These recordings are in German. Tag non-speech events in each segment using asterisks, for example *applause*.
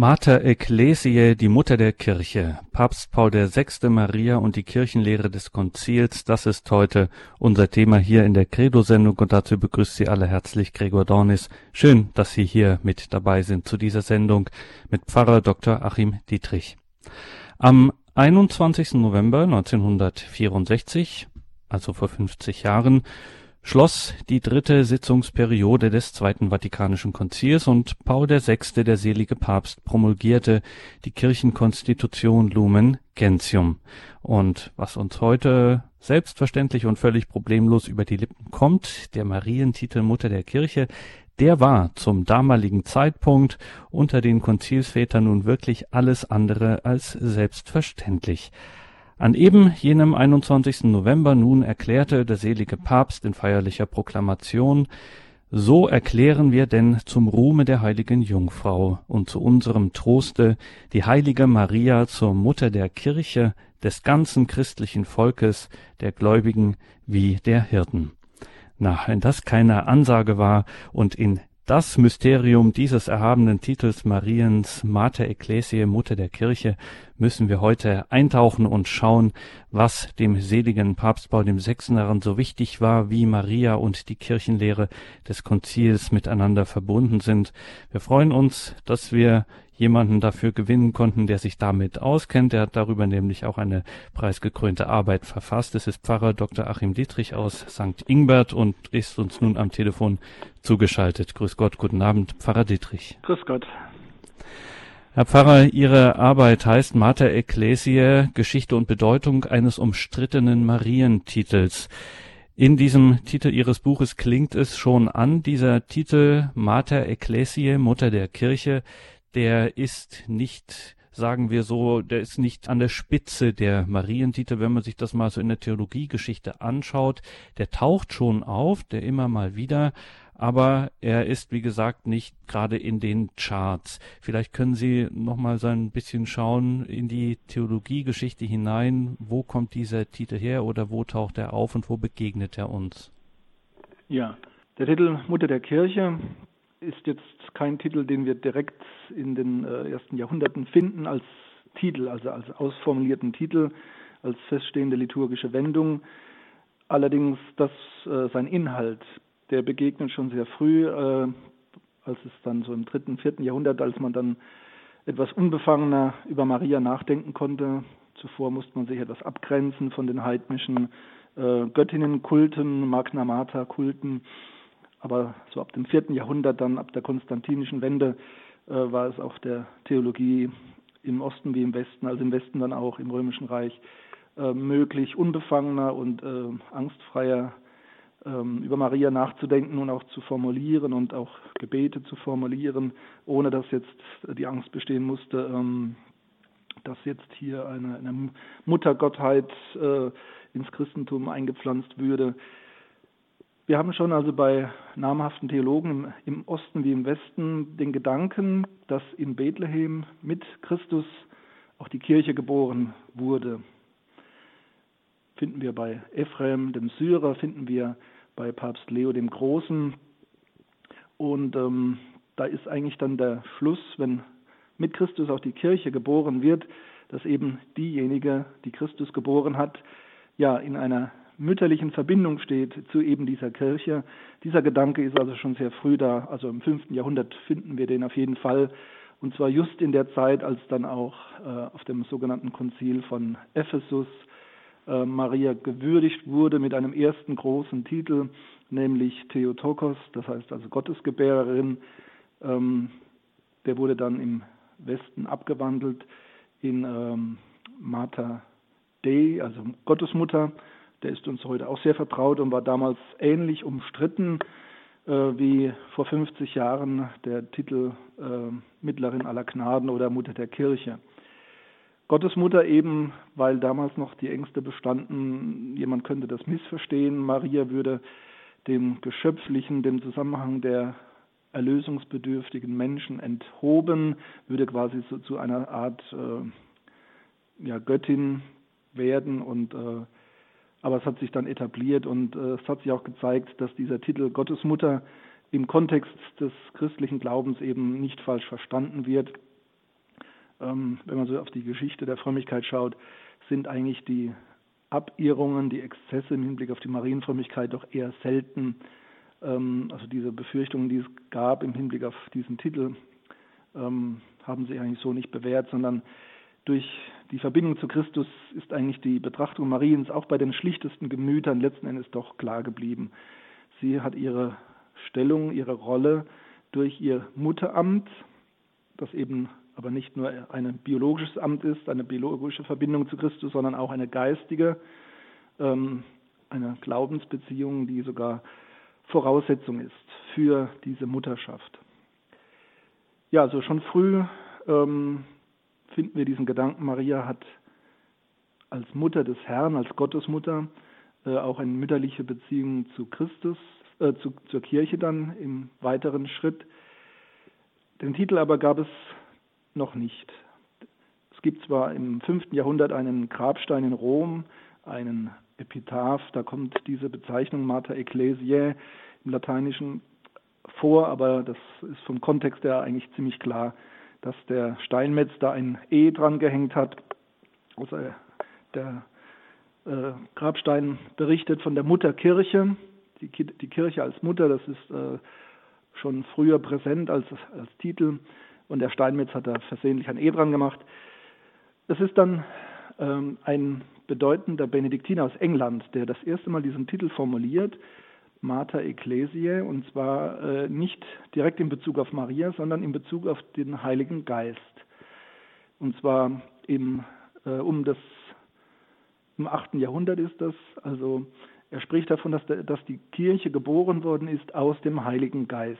Mater Ecclesiae, die Mutter der Kirche, Papst Paul VI. Maria und die Kirchenlehre des Konzils, das ist heute unser Thema hier in der Credo-Sendung und dazu begrüßt Sie alle herzlich Gregor Dornis. Schön, dass Sie hier mit dabei sind zu dieser Sendung mit Pfarrer Dr. Achim Dietrich. Am 21. November 1964, also vor 50 Jahren, schloss die dritte Sitzungsperiode des Zweiten Vatikanischen Konzils und Paul VI., der selige Papst, promulgierte die Kirchenkonstitution Lumen Gentium. Und was uns heute selbstverständlich und völlig problemlos über die Lippen kommt, der Marientitel Mutter der Kirche, der war zum damaligen Zeitpunkt unter den Konzilsvätern nun wirklich alles andere als selbstverständlich. An eben jenem 21. November nun erklärte der selige Papst in feierlicher Proklamation so erklären wir denn zum Ruhme der heiligen Jungfrau und zu unserem Troste die heilige Maria zur Mutter der Kirche, des ganzen christlichen Volkes, der Gläubigen wie der Hirten. Na, wenn das keine Ansage war und in das Mysterium dieses erhabenen Titels Mariens Mater Ecclesiae, Mutter der Kirche, müssen wir heute eintauchen und schauen, was dem seligen Papst Paul VI. daran so wichtig war, wie Maria und die Kirchenlehre des Konzils miteinander verbunden sind. Wir freuen uns, dass wir jemanden dafür gewinnen konnten, der sich damit auskennt. Er hat darüber nämlich auch eine preisgekrönte Arbeit verfasst. Es ist Pfarrer Dr. Achim Dietrich aus St. Ingbert und ist uns nun am Telefon zugeschaltet. Grüß Gott, guten Abend, Pfarrer Dietrich. Grüß Gott. Herr Pfarrer, Ihre Arbeit heißt Mater Ecclesiae, Geschichte und Bedeutung eines umstrittenen Marientitels. In diesem Titel Ihres Buches klingt es schon an, dieser Titel Mater Ecclesiae, Mutter der Kirche, der ist nicht sagen wir so, der ist nicht an der Spitze der Marientitel, wenn man sich das mal so in der Theologiegeschichte anschaut. Der taucht schon auf, der immer mal wieder, aber er ist, wie gesagt, nicht gerade in den Charts. Vielleicht können Sie noch mal so ein bisschen schauen in die Theologiegeschichte hinein. Wo kommt dieser Titel her oder wo taucht er auf und wo begegnet er uns? Ja, der Titel Mutter der Kirche ist jetzt kein Titel, den wir direkt in den äh, ersten Jahrhunderten finden als Titel, also als ausformulierten Titel, als feststehende liturgische Wendung. Allerdings, dass äh, sein Inhalt, der begegnet schon sehr früh, äh, als es dann so im dritten, vierten Jahrhundert, als man dann etwas unbefangener über Maria nachdenken konnte. Zuvor musste man sich etwas abgrenzen von den heidnischen äh, Göttinnenkulten, Magna Mater-Kulten. Aber so ab dem vierten Jahrhundert, dann ab der konstantinischen Wende, äh, war es auch der Theologie im Osten wie im Westen, also im Westen dann auch im Römischen Reich, äh, möglich, unbefangener und äh, angstfreier ähm, über Maria nachzudenken und auch zu formulieren und auch Gebete zu formulieren, ohne dass jetzt die Angst bestehen musste, ähm, dass jetzt hier eine, eine Muttergottheit äh, ins Christentum eingepflanzt würde. Wir haben schon also bei namhaften Theologen im Osten wie im Westen den Gedanken, dass in Bethlehem mit Christus auch die Kirche geboren wurde. Finden wir bei Ephrem, dem Syrer, finden wir bei Papst Leo dem Großen. Und ähm, da ist eigentlich dann der Schluss, wenn mit Christus auch die Kirche geboren wird, dass eben diejenige, die Christus geboren hat, ja in einer mütterlichen Verbindung steht zu eben dieser Kirche. Dieser Gedanke ist also schon sehr früh da, also im fünften Jahrhundert finden wir den auf jeden Fall. Und zwar just in der Zeit, als dann auch äh, auf dem sogenannten Konzil von Ephesus äh, Maria gewürdigt wurde mit einem ersten großen Titel, nämlich Theotokos, das heißt also Gottesgebärerin. Ähm, der wurde dann im Westen abgewandelt in ähm, Mater Dei, also Gottesmutter der ist uns heute auch sehr vertraut und war damals ähnlich umstritten äh, wie vor 50 Jahren der Titel äh, Mittlerin aller Gnaden oder Mutter der Kirche. Gottesmutter eben, weil damals noch die Ängste bestanden, jemand könnte das missverstehen, Maria würde dem Geschöpflichen, dem Zusammenhang der erlösungsbedürftigen Menschen enthoben, würde quasi so zu einer Art äh, ja, Göttin werden und äh, aber es hat sich dann etabliert und äh, es hat sich auch gezeigt, dass dieser Titel Gottesmutter im Kontext des christlichen Glaubens eben nicht falsch verstanden wird. ähm, wenn man so auf die Geschichte der Frömmigkeit schaut, sind eigentlich die Abirrungen, die Exzesse im Hinblick auf die Marienfrömmigkeit doch eher selten. Ähm, also diese Befürchtungen, die es gab im Hinblick auf diesen Titel, ähm, haben sich eigentlich so nicht bewährt, sondern durch die Verbindung zu Christus ist eigentlich die Betrachtung Mariens auch bei den schlichtesten Gemütern letzten Endes doch klar geblieben. Sie hat ihre Stellung, ihre Rolle durch ihr Mutteramt, das eben aber nicht nur ein biologisches Amt ist, eine biologische Verbindung zu Christus, sondern auch eine geistige, ähm, eine Glaubensbeziehung, die sogar Voraussetzung ist für diese Mutterschaft. Ja, also schon früh ähm, finden wir diesen Gedanken, Maria hat als Mutter des Herrn, als Gottesmutter, äh, auch eine mütterliche Beziehung zu Christus, äh, zu, zur Kirche dann im weiteren Schritt. Den Titel aber gab es noch nicht. Es gibt zwar im 5. Jahrhundert einen Grabstein in Rom, einen Epitaph, da kommt diese Bezeichnung Mater Ecclesiae im Lateinischen vor, aber das ist vom Kontext her eigentlich ziemlich klar, dass der Steinmetz da ein E dran gehängt hat. Also der äh, Grabstein berichtet von der Mutterkirche, die, die Kirche als Mutter, das ist äh, schon früher präsent als, als Titel und der Steinmetz hat da versehentlich ein E dran gemacht. Es ist dann ähm, ein bedeutender Benediktiner aus England, der das erste Mal diesen Titel formuliert, Mater Ecclesiae, und zwar äh, nicht direkt in Bezug auf Maria, sondern in Bezug auf den Heiligen Geist. Und zwar im, äh, um das, im 8. Jahrhundert ist das, also er spricht davon, dass, der, dass die Kirche geboren worden ist aus dem Heiligen Geist,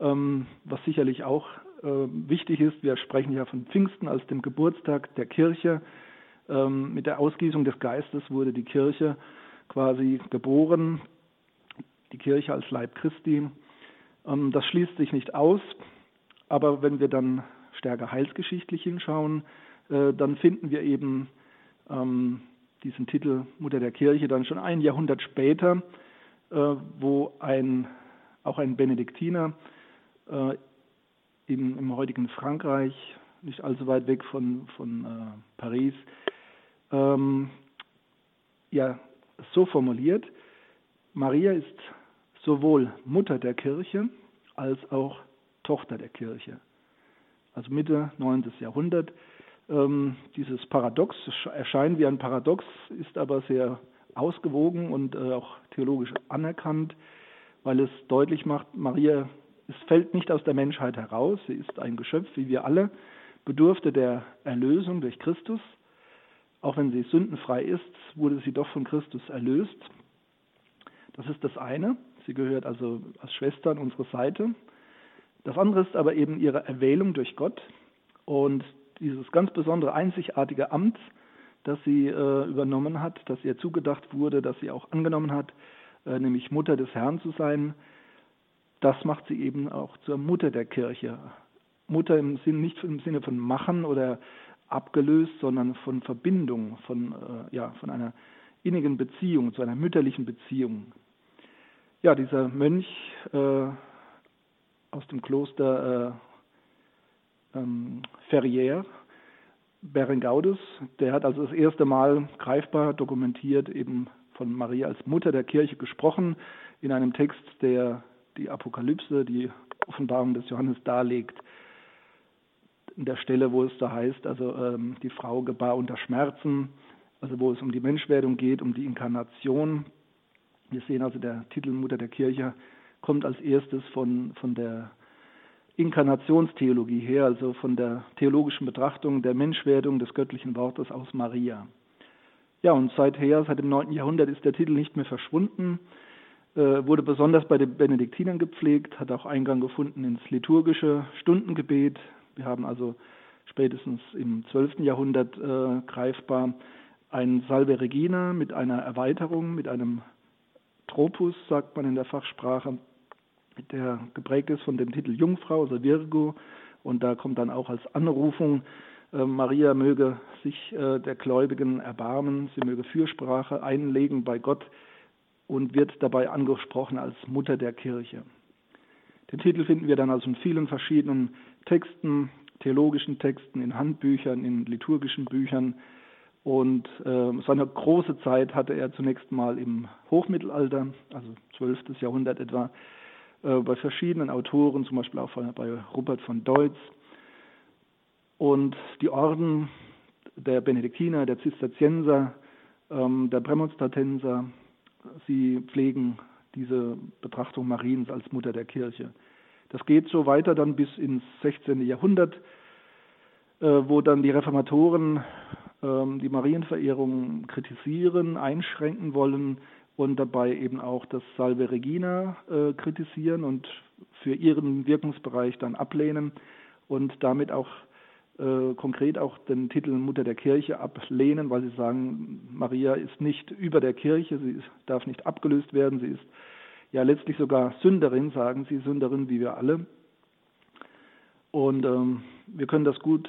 ähm, was sicherlich auch äh, wichtig ist, wir sprechen ja von Pfingsten als dem Geburtstag der Kirche. Ähm, mit der Ausgießung des Geistes wurde die Kirche quasi geboren, die Kirche als Leib Christi. Ähm, das schließt sich nicht aus, aber wenn wir dann stärker heilsgeschichtlich hinschauen, äh, dann finden wir eben ähm, diesen Titel Mutter der Kirche dann schon ein Jahrhundert später, äh, wo ein, auch ein Benediktiner äh, im, im heutigen Frankreich, nicht allzu weit weg von, von Paris, ähm, ja, so formuliert, Maria ist sowohl Mutter der Kirche als auch Tochter der Kirche. Also Mitte 9. Jahrhundert. Ähm, dieses Paradox erscheint wie ein Paradox, ist aber sehr ausgewogen und äh, auch theologisch anerkannt, weil es deutlich macht, Maria es fällt nicht aus der Menschheit heraus, sie ist ein Geschöpf wie wir alle, bedurfte der Erlösung durch Christus. Auch wenn sie sündenfrei ist, wurde sie doch von Christus erlöst. Das ist das eine. Sie gehört also als Schwester an unsere Seite. Das andere ist aber eben ihre Erwählung durch Gott und dieses ganz besondere, einzigartige Amt, das sie äh, übernommen hat, das ihr zugedacht wurde, das sie auch angenommen hat, äh, nämlich Mutter des Herrn zu sein, das macht sie eben auch zur Mutter der Kirche. Mutter im Sinn, nicht im Sinne von machen oder abgelöst, sondern von Verbindung, von, äh, ja, von einer innigen Beziehung, zu einer mütterlichen Beziehung. Ja, dieser Mönch äh, aus dem Kloster äh, ähm, Ferrières, Berengaudus, der hat also das erste Mal greifbar dokumentiert eben von Maria als Mutter der Kirche gesprochen in einem Text, der die Apokalypse, die Offenbarung des Johannes darlegt. In der Stelle, wo es da heißt, also ähm, die Frau gebar unter Schmerzen, also wo es um die Menschwerdung geht, um die Inkarnation. Wir sehen also, der Titel Mutter der Kirche kommt als erstes von, von der Inkarnationstheologie her, also von der theologischen Betrachtung der Menschwerdung des göttlichen Wortes aus Maria. Ja, und seither, seit dem 9. Jahrhundert ist der Titel nicht mehr verschwunden. Äh, wurde besonders bei den Benediktinern gepflegt, hat auch Eingang gefunden ins liturgische Stundengebet. Wir haben also spätestens im 12. Jahrhundert äh, greifbar ein Salve Regina mit einer Erweiterung, mit einem Tropus, sagt man in der Fachsprache, der geprägt ist von dem Titel Jungfrau, also Virgo. Und da kommt dann auch als Anrufung, äh, Maria möge sich äh, der Gläubigen erbarmen, sie möge Fürsprache einlegen bei Gott und wird dabei angesprochen als Mutter der Kirche. Den Titel finden wir dann also in vielen verschiedenen Texten, theologischen Texten, in Handbüchern, in liturgischen Büchern. Und äh, seine große Zeit hatte er zunächst mal im Hochmittelalter, also 12. Jahrhundert etwa, äh, bei verschiedenen Autoren, zum Beispiel auch bei Rupert von Deutz. Und die Orden der Benediktiner, der Zisterzienser, ähm, der Prämonstratenser, sie pflegen diese Betrachtung Mariens als Mutter der Kirche. Das geht so weiter dann bis ins 16. Jahrhundert, äh, wo dann die Reformatoren die Marienverehrung kritisieren, einschränken wollen und dabei eben auch das Salve Regina äh, kritisieren und für ihren Wirkungsbereich dann ablehnen und damit auch äh, konkret auch den Titel Mutter der Kirche ablehnen, weil sie sagen, Maria ist nicht über der Kirche, sie ist, darf nicht abgelöst werden, sie ist ja letztlich sogar Sünderin, sagen sie, Sünderin wie wir alle. Und ähm, wir können das gut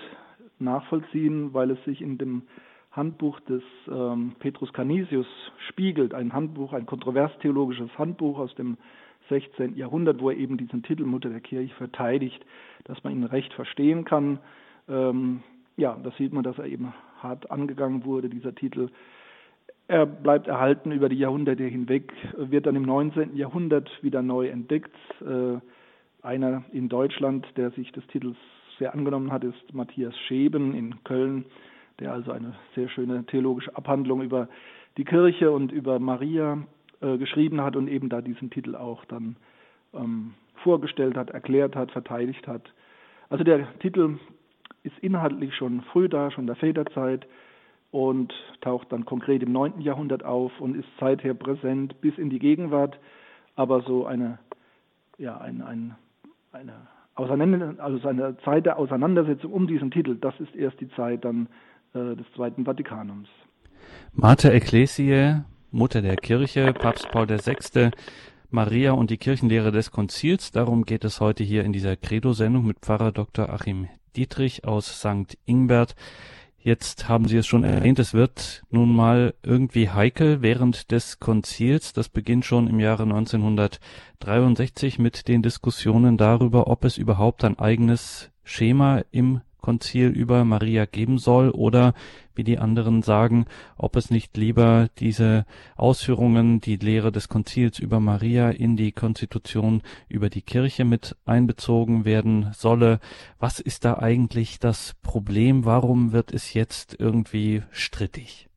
nachvollziehen, weil es sich in dem Handbuch des ähm, Petrus Canisius spiegelt, ein Handbuch, ein kontrovers-theologisches Handbuch aus dem 16. Jahrhundert, wo er eben diesen Titel Mutter der Kirche verteidigt, dass man ihn recht verstehen kann. Ähm, ja, das sieht man, dass er eben hart angegangen wurde, dieser Titel. Er bleibt erhalten über die Jahrhunderte hinweg, wird dann im 19. Jahrhundert wieder neu entdeckt. Äh, einer in Deutschland, der sich des Titels sehr angenommen hat, ist Matthias Scheben in Köln, der also eine sehr schöne theologische Abhandlung über die Kirche und über Maria äh, geschrieben hat und eben da diesen Titel auch dann ähm, vorgestellt hat, erklärt hat, verteidigt hat. Also der Titel ist inhaltlich schon früh da, schon der Väterzeit und taucht dann konkret im 9. Jahrhundert auf und ist seither präsent bis in die Gegenwart. Aber so eine, ja, ein, ein, eine, Auseinander, also eine Zeit der Auseinandersetzung um diesen Titel, das ist erst die Zeit dann äh, des Zweiten Vatikanums. Mater Ecclesiae, Mutter der Kirche, Papst Paul VI., Maria und die Kirchenlehre des Konzils. Darum geht es heute hier in dieser Credo-Sendung mit Pfarrer Dr. Achim Dietrich aus St. Ingbert. Jetzt haben Sie es schon erwähnt, es wird nun mal irgendwie heikel während des Konzils. Das beginnt schon im Jahre 1963 mit den Diskussionen darüber, ob es überhaupt ein eigenes Schema im Konzil über Maria geben soll oder wie die anderen sagen, ob es nicht lieber diese Ausführungen, die Lehre des Konzils über Maria in die Konstitution über die Kirche mit einbezogen werden solle. Was ist da eigentlich das Problem? Warum wird es jetzt irgendwie strittig?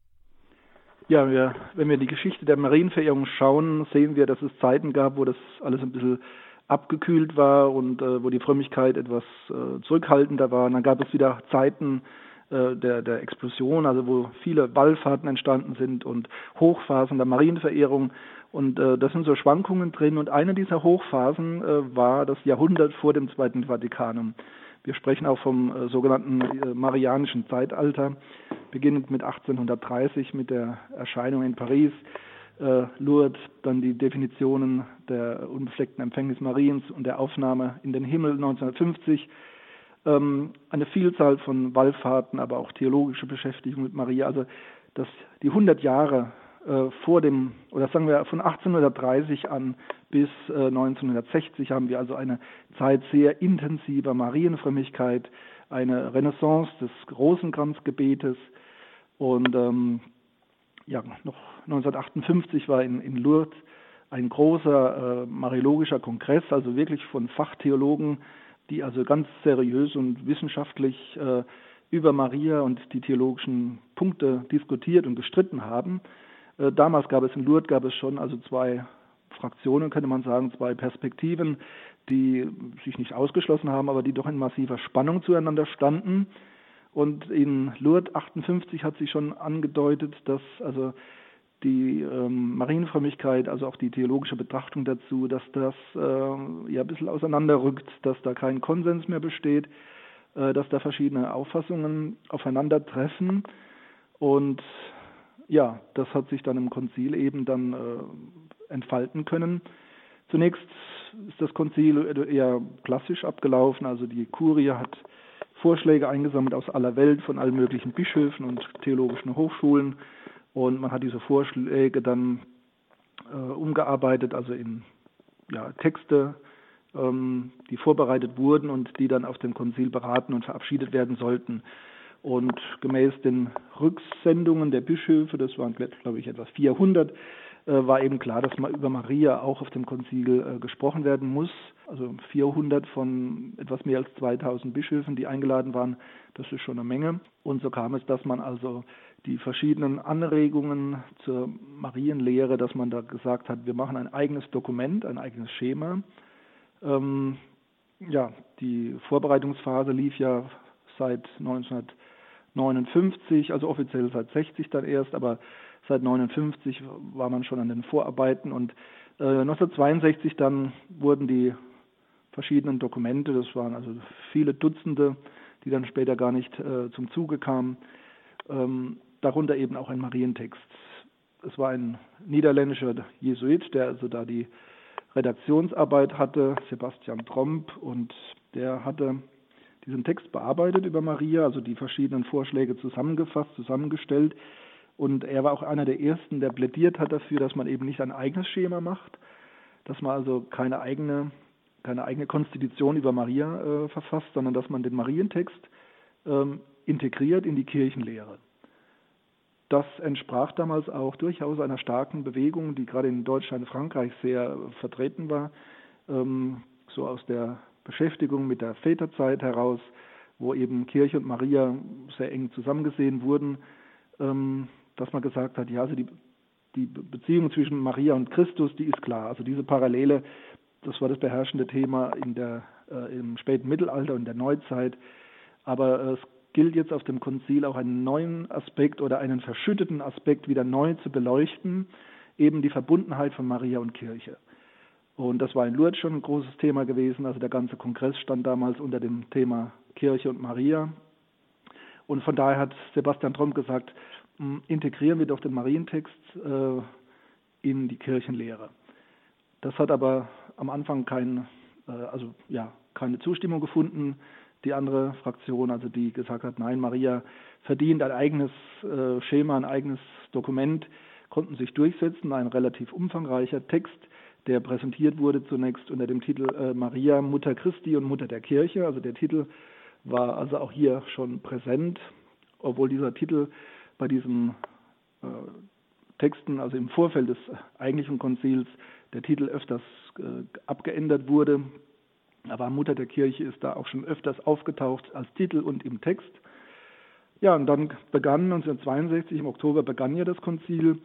Ja, wir, wenn wir die Geschichte der Marienverehrung schauen, sehen wir, dass es Zeiten gab, wo das alles ein bisschen abgekühlt war und äh, wo die Frömmigkeit etwas äh, zurückhaltender war. Und dann gab es wieder Zeiten äh, der, der Explosion, also wo viele Wallfahrten entstanden sind und Hochphasen der Marienverehrung. Und äh, das sind so Schwankungen drin. Und eine dieser Hochphasen äh, war das Jahrhundert vor dem Zweiten Vatikanum. Wir sprechen auch vom äh, sogenannten äh, Marianischen Zeitalter, beginnend mit 1830 mit der Erscheinung in Paris äh, Lourdes, dann die Definitionen der unbefleckten Empfängnis Mariens und der Aufnahme in den Himmel 1950, ähm, eine Vielzahl von Wallfahrten, aber auch theologische Beschäftigung mit Maria. Also dass die 100 Jahre äh, vor dem, oder sagen wir von 1830 an bis äh, 1960 haben wir also eine Zeit sehr intensiver Marienfrömmigkeit, eine Renaissance des Rosenkranzgebetes und ähm, ja, noch 1958 war in, in Lourdes ein großer äh, mariologischer Kongress, also wirklich von Fachtheologen, die also ganz seriös und wissenschaftlich äh, über Maria und die theologischen Punkte diskutiert und gestritten haben. Äh, damals gab es in Lourdes gab es schon also zwei Fraktionen, könnte man sagen, zwei Perspektiven, die sich nicht ausgeschlossen haben, aber die doch in massiver Spannung zueinander standen. Und in Lourdes 58 hat sich schon angedeutet, dass also die ähm, Marienfrömmigkeit, also auch die theologische Betrachtung dazu, dass das äh, ja ein bisschen auseinanderrückt, dass da kein Konsens mehr besteht, äh, dass da verschiedene Auffassungen aufeinandertreffen. Und ja, das hat sich dann im Konzil eben dann äh, entfalten können. Zunächst ist das Konzil eher klassisch abgelaufen, also die Kurie hat Vorschläge eingesammelt aus aller Welt von allen möglichen Bischöfen und theologischen Hochschulen und man hat diese Vorschläge dann äh, umgearbeitet, also in ja, Texte, ähm, die vorbereitet wurden und die dann auf dem Konzil beraten und verabschiedet werden sollten. Und gemäß den Rücksendungen der Bischöfe, das waren glaube ich etwa 400, äh, war eben klar, dass mal über Maria auch auf dem Konzil äh, gesprochen werden muss. Also 400 von etwas mehr als 2000 Bischöfen, die eingeladen waren, das ist schon eine Menge. Und so kam es, dass man also die verschiedenen Anregungen zur Marienlehre, dass man da gesagt hat, wir machen ein eigenes Dokument, ein eigenes Schema. Ähm, ja, die Vorbereitungsphase lief ja seit 1959, also offiziell seit 60 dann erst, aber seit 59 war man schon an den Vorarbeiten und äh, 1962 dann wurden die verschiedenen Dokumente, das waren also viele Dutzende, die dann später gar nicht äh, zum Zuge kamen, ähm, darunter eben auch ein Marientext. Es war ein niederländischer Jesuit, der also da die Redaktionsarbeit hatte, Sebastian Tromp, und der hatte diesen Text bearbeitet über Maria, also die verschiedenen Vorschläge zusammengefasst, zusammengestellt. Und er war auch einer der ersten, der plädiert hat dafür, dass man eben nicht ein eigenes Schema macht, dass man also keine eigene, keine eigene Konstitution über Maria äh, verfasst, sondern dass man den Marientext ähm, integriert in die Kirchenlehre. Das entsprach damals auch durchaus einer starken Bewegung, die gerade in Deutschland und Frankreich sehr vertreten war, ähm, so aus der Beschäftigung mit der Väterzeit heraus, wo eben Kirche und Maria sehr eng zusammengesehen wurden, ähm, dass man gesagt hat, ja, also die, die Beziehung zwischen Maria und Christus, die ist klar. Also diese Parallele, das war das beherrschende Thema in der, äh, im späten Mittelalter und der Neuzeit. Aber es gilt jetzt auf dem Konzil auch einen neuen Aspekt oder einen verschütteten Aspekt wieder neu zu beleuchten, eben die Verbundenheit von Maria und Kirche. Und das war in Lourdes schon ein großes Thema gewesen. Also der ganze Kongress stand damals unter dem Thema Kirche und Maria. Und von daher hat Sebastian Tromp gesagt, integrieren wir doch den Marientext äh, in die Kirchenlehre. Das hat aber am Anfang kein, äh, also ja, keine Zustimmung gefunden die andere Fraktion, also die gesagt hat, nein, Maria verdient ein eigenes äh, Schema, ein eigenes Dokument, konnten sich durchsetzen, ein relativ umfangreicher Text, der präsentiert wurde zunächst unter dem Titel äh, Maria, Mutter Christi und Mutter der Kirche. Also der Titel war also auch hier schon präsent, obwohl dieser Titel bei diesen äh, Texten, also im Vorfeld des eigentlichen Konzils, der Titel öfters abgeändert wurde. Aber Mutter der Kirche ist da auch schon öfters aufgetaucht als Titel und im Text. Ja, und dann begann 1962, im Oktober begann ja das Konzil.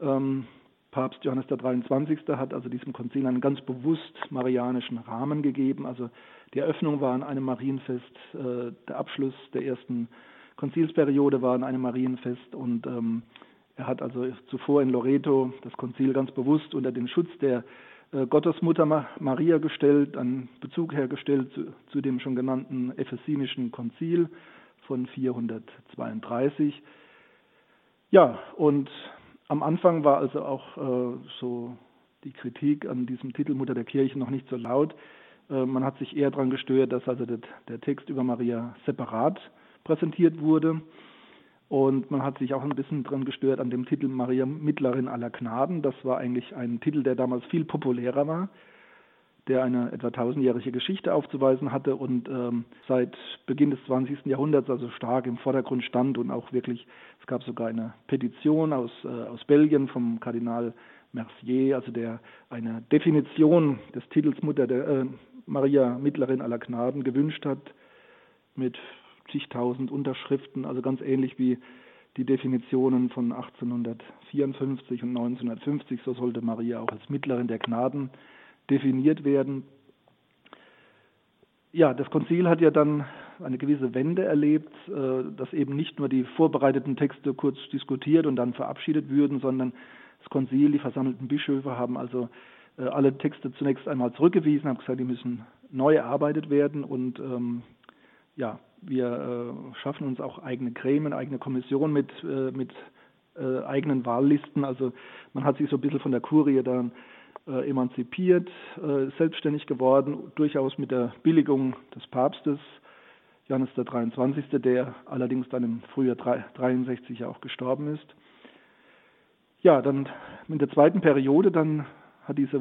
Ähm, Papst Johannes der 23. hat also diesem Konzil einen ganz bewusst marianischen Rahmen gegeben. Also die Eröffnung war an einem Marienfest, äh, der Abschluss der ersten Konzilsperiode war an einem Marienfest und ähm, er hat also zuvor in Loreto das Konzil ganz bewusst unter den Schutz der Gottesmutter Maria gestellt, einen Bezug hergestellt zu, zu dem schon genannten Ephesinischen Konzil von 432. Ja, und am Anfang war also auch äh, so die Kritik an diesem Titel Mutter der Kirche noch nicht so laut. Äh, man hat sich eher daran gestört, dass also der, der Text über Maria separat präsentiert wurde. Und man hat sich auch ein bisschen dran gestört an dem Titel Maria Mittlerin aller Gnaden. Das war eigentlich ein Titel, der damals viel populärer war, der eine etwa tausendjährige Geschichte aufzuweisen hatte und ähm, seit Beginn des 20. Jahrhunderts also stark im Vordergrund stand und auch wirklich, es gab sogar eine Petition aus, äh, aus Belgien vom Kardinal Mercier, also der eine Definition des Titels Mutter der äh, Maria Mittlerin aller Gnaden gewünscht hat mit zigtausend Unterschriften, also ganz ähnlich wie die Definitionen von 1854 und 1950, so sollte Maria auch als Mittlerin der Gnaden definiert werden. Ja, das Konzil hat ja dann eine gewisse Wende erlebt, äh, dass eben nicht nur die vorbereiteten Texte kurz diskutiert und dann verabschiedet würden, sondern das Konzil, die versammelten Bischöfe haben also äh, alle Texte zunächst einmal zurückgewiesen, haben gesagt, die müssen neu erarbeitet werden und ähm, ja, wir äh, schaffen uns auch eigene Gremien, eigene Kommissionen mit, äh, mit äh, eigenen Wahllisten. Also man hat sich so ein bisschen von der Kurie dann emanzipiert, selbstständig geworden, durchaus mit der Billigung des Papstes, Johannes der 23., der allerdings dann im Frühjahr 63 auch gestorben ist. Ja, dann in der zweiten Periode, dann hat diese,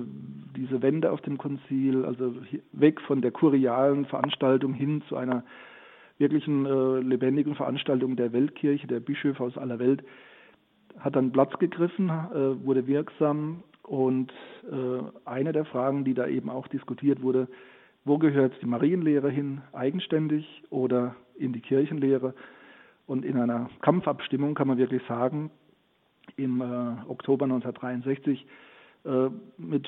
diese Wende auf dem Konzil, also weg von der kurialen Veranstaltung hin zu einer wirklichen äh, lebendigen Veranstaltung der Weltkirche, der Bischöfe aus aller Welt, hat dann Platz gegriffen, äh, wurde wirksam und äh, eine der Fragen, die da eben auch diskutiert wurde, wo gehört die Marienlehre hin, eigenständig oder in die Kirchenlehre? Und in einer Kampfabstimmung kann man wirklich sagen, im äh, Oktober 1963 äh, mit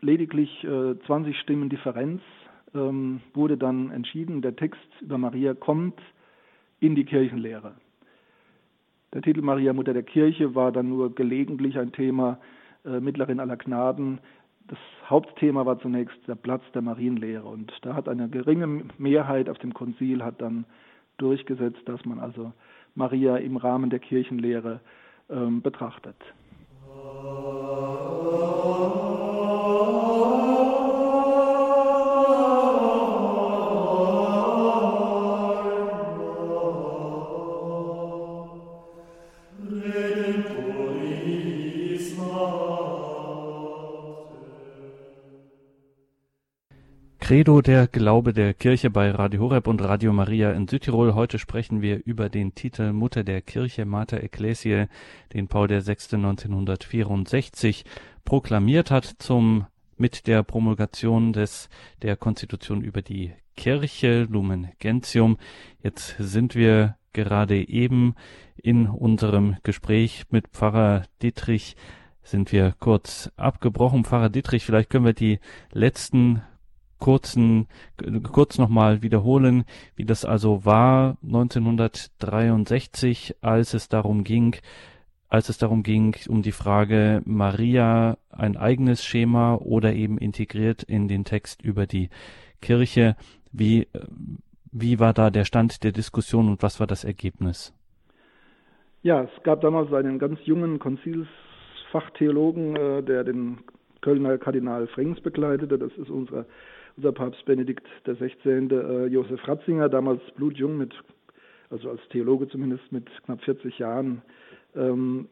lediglich äh, 20 Stimmen Differenz ähm, wurde dann entschieden, der Text über Maria kommt in die Kirchenlehre. Der Titel Maria Mutter der Kirche war dann nur gelegentlich ein Thema, äh, Mittlerin aller Gnaden. Das Hauptthema war zunächst der Platz der Marienlehre und da hat eine geringe Mehrheit auf dem Konzil hat dann durchgesetzt, dass man also Maria im Rahmen der Kirchenlehre ähm, betrachtet. Credo, der Glaube der Kirche bei Radio Horeb und Radio Maria in Südtirol. Heute sprechen wir über den Titel Mutter der Kirche, Mater Ecclesiae, den Paul VI. 1964 proklamiert hat zum mit der Promulgation des der Konstitution über die Kirche Lumen Gentium. Jetzt sind wir gerade eben in unserem Gespräch mit Pfarrer Dietrich sind wir kurz abgebrochen. Pfarrer Dietrich, vielleicht können wir die letzten kurzen, kurz nochmal wiederholen, wie das also war 1963, als es darum ging, als es darum ging, um die Frage Maria ein eigenes Schema oder eben integriert in den Text über die Kirche. Wie, wie war da der Stand der Diskussion und was war das Ergebnis? Ja, es gab damals einen ganz jungen Konzilsfachtheologen, äh, der den Kölner Kardinal Frings begleitete. Das ist unser unser Papst Benedikt XVI., äh, Josef Ratzinger, damals blutjung mit, also als Theologe zumindest mit knapp 40 Jahren. Ähm,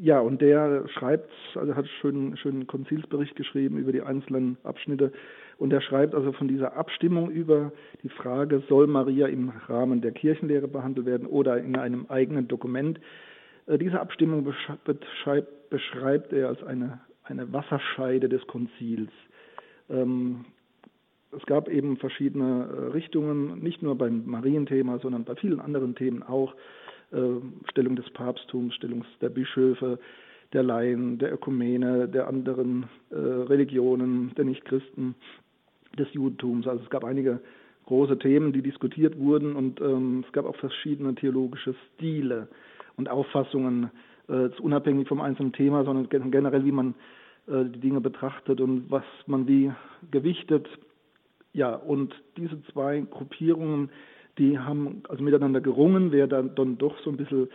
ja, und der schreibt, also hat schön schönen Konzilsbericht geschrieben über die einzelnen Abschnitte. Und er schreibt also von dieser Abstimmung über die Frage, soll Maria im Rahmen der Kirchenlehre behandelt werden oder in einem eigenen Dokument. Äh, diese Abstimmung beschreibt, beschreibt er als eine, eine Wasserscheide des Konzils. Ähm, es gab eben verschiedene äh, Richtungen, nicht nur beim Marienthema, sondern bei vielen anderen Themen auch. Äh, Stellung des Papsttums, Stellung der Bischöfe, der Laien, der Ökumene, der anderen äh, Religionen, der Nichtchristen, des Judentums. Also es gab einige große Themen, die diskutiert wurden und ähm, es gab auch verschiedene theologische Stile und Auffassungen, äh, unabhängig vom einzelnen Thema, sondern generell, wie man die Dinge betrachtet und was man wie gewichtet. Ja, und diese zwei Gruppierungen, die haben also miteinander gerungen, wer dann, dann doch so ein bisschen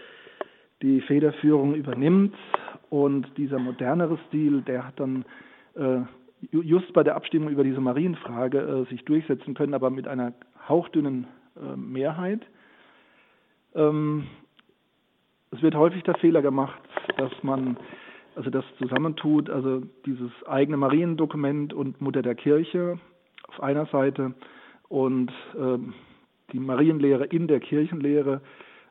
die Federführung übernimmt. Und dieser modernere Stil, der hat dann äh, just bei der Abstimmung über diese Marienfrage äh, sich durchsetzen können, aber mit einer hauchdünnen äh, Mehrheit. Ähm, es wird häufig der Fehler gemacht, dass man also das zusammentut, also dieses eigene Mariendokument und Mutter der Kirche auf einer Seite und äh, die Marienlehre in der Kirchenlehre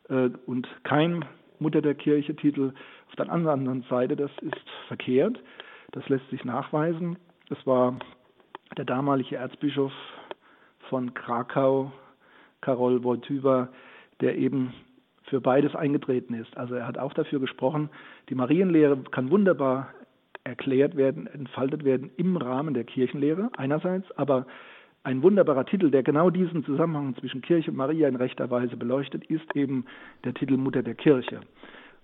äh, und kein Mutter der Kirche Titel auf der anderen Seite, das ist verkehrt. Das lässt sich nachweisen. Es war der damalige Erzbischof von Krakau, Karol Wojtyła, der eben für beides eingetreten ist. Also er hat auch dafür gesprochen, die Marienlehre kann wunderbar erklärt werden, entfaltet werden im Rahmen der Kirchenlehre einerseits, aber ein wunderbarer Titel, der genau diesen Zusammenhang zwischen Kirche und Maria in rechter Weise beleuchtet, ist eben der Titel Mutter der Kirche.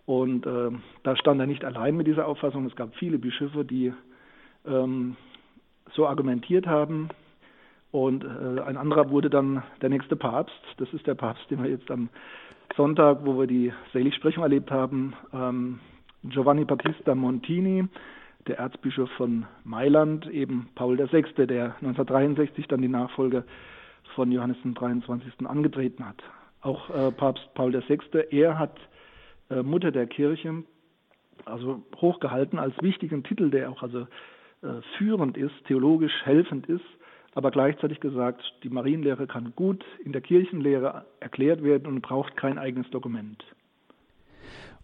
Und äh, da stand er nicht allein mit dieser Auffassung. Es gab viele Bischöfe, die ähm, so argumentiert haben. Und äh, ein anderer wurde dann der nächste Papst. Das ist der Papst, den wir jetzt am Sonntag, wo wir die Seligsprechung erlebt haben, ähm, Giovanni Battista Montini, der Erzbischof von Mailand, eben Paul VI., der 1963 dann die Nachfolge von Johannes dem 23. angetreten hat. Auch äh, Papst Paul VI., er hat äh, Mutter der Kirche also hochgehalten als wichtigen Titel, der auch also äh, führend ist, theologisch helfend ist, aber gleichzeitig gesagt, die Marienlehre kann gut in der Kirchenlehre erklärt werden und braucht kein eigenes Dokument.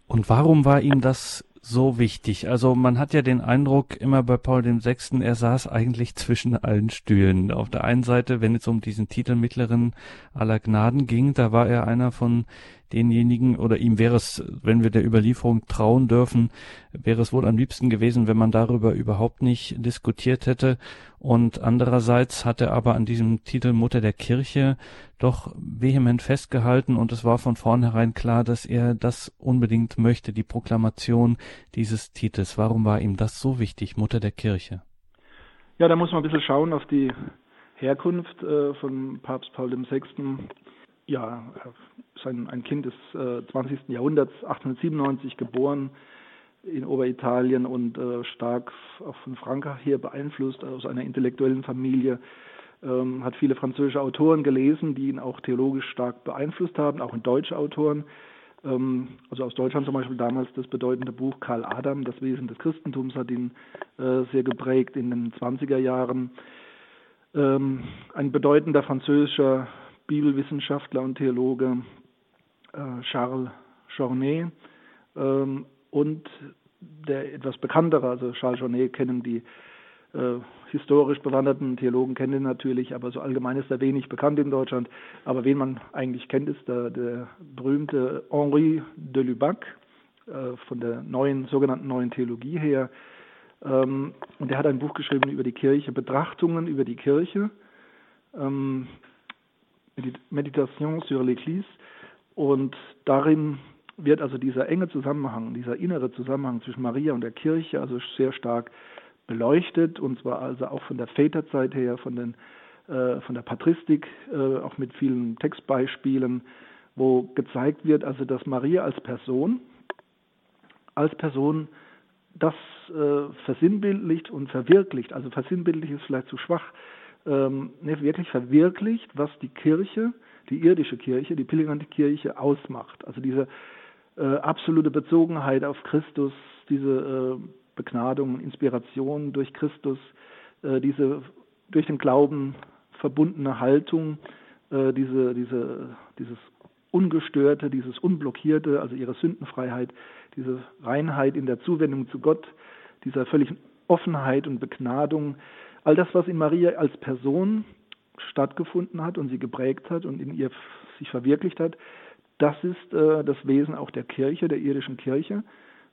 Und warum war ihm das so wichtig? Also man hat ja den Eindruck immer bei Paul VI., er saß eigentlich *laughs* zwischen allen Stühlen. Auf der einen Seite, wenn es um diesen Titel Mittleren aller Gnaden ging, da war er einer von denjenigen, oder ihm wäre es, wenn wir der Überlieferung trauen dürfen, wäre es wohl am liebsten gewesen, wenn man darüber überhaupt nicht diskutiert hätte. Und andererseits hat er aber an diesem Titel Mutter der Kirche doch vehement festgehalten und es war von vornherein klar, dass er das unbedingt möchte, die Proklamation dieses Titels. Warum war ihm das so wichtig, Mutter der Kirche? Ja, da muss man ein bisschen schauen auf die Herkunft äh, von Papst Paul VI ja, ist ein, ein Kind des äh, 20. Jahrhunderts, 1897 geboren in Oberitalien und äh, stark auch von Frankreich hier beeinflusst, aus einer intellektuellen Familie, ähm, hat viele französische Autoren gelesen, die ihn auch theologisch stark beeinflusst haben, auch in deutsche Autoren. Ähm, also aus Deutschland zum Beispiel damals das bedeutende Buch Karl Adam, Das Wesen des Christentums, hat ihn äh, sehr geprägt in den 20er Jahren. Ähm, ein bedeutender französischer Bibelwissenschaftler und Theologe äh, Charles Journet ähm, und der etwas bekanntere, also Charles Journet kennen die äh, historisch bewanderten Theologen kennen ihn natürlich, aber so allgemein ist er wenig bekannt in Deutschland. Aber wen man eigentlich kennt, ist der, der berühmte Henri de Lubac äh, von der neuen sogenannten neuen Theologie her. Ähm, und er hat ein Buch geschrieben über die Kirche, Betrachtungen über die Kirche. Ähm, Meditation sur l'Église und darin wird also dieser enge Zusammenhang, dieser innere Zusammenhang zwischen Maria und der Kirche also sehr stark beleuchtet und zwar also auch von der Väterzeit her, von, den, äh, von der Patristik, äh, auch mit vielen Textbeispielen, wo gezeigt wird, also dass Maria als Person, als Person das äh, versinnbildlicht und verwirklicht, also versinnbildlich ist vielleicht zu schwach, ähm, ne, wirklich verwirklicht, was die Kirche, die irdische Kirche, die pilgernde Kirche ausmacht. Also diese äh, absolute Bezogenheit auf Christus, diese Begnadung, Inspiration durch Christus, äh, diese durch den Glauben verbundene Haltung, äh, diese, diese, dieses Ungestörte, dieses Unblockierte, also ihre Sündenfreiheit, diese Reinheit in der Zuwendung zu Gott, dieser völligen Offenheit und Begnadung, All das, was in Maria als Person stattgefunden hat und sie geprägt hat und in ihr sich verwirklicht hat, das ist äh, das Wesen auch der Kirche, der irdischen Kirche.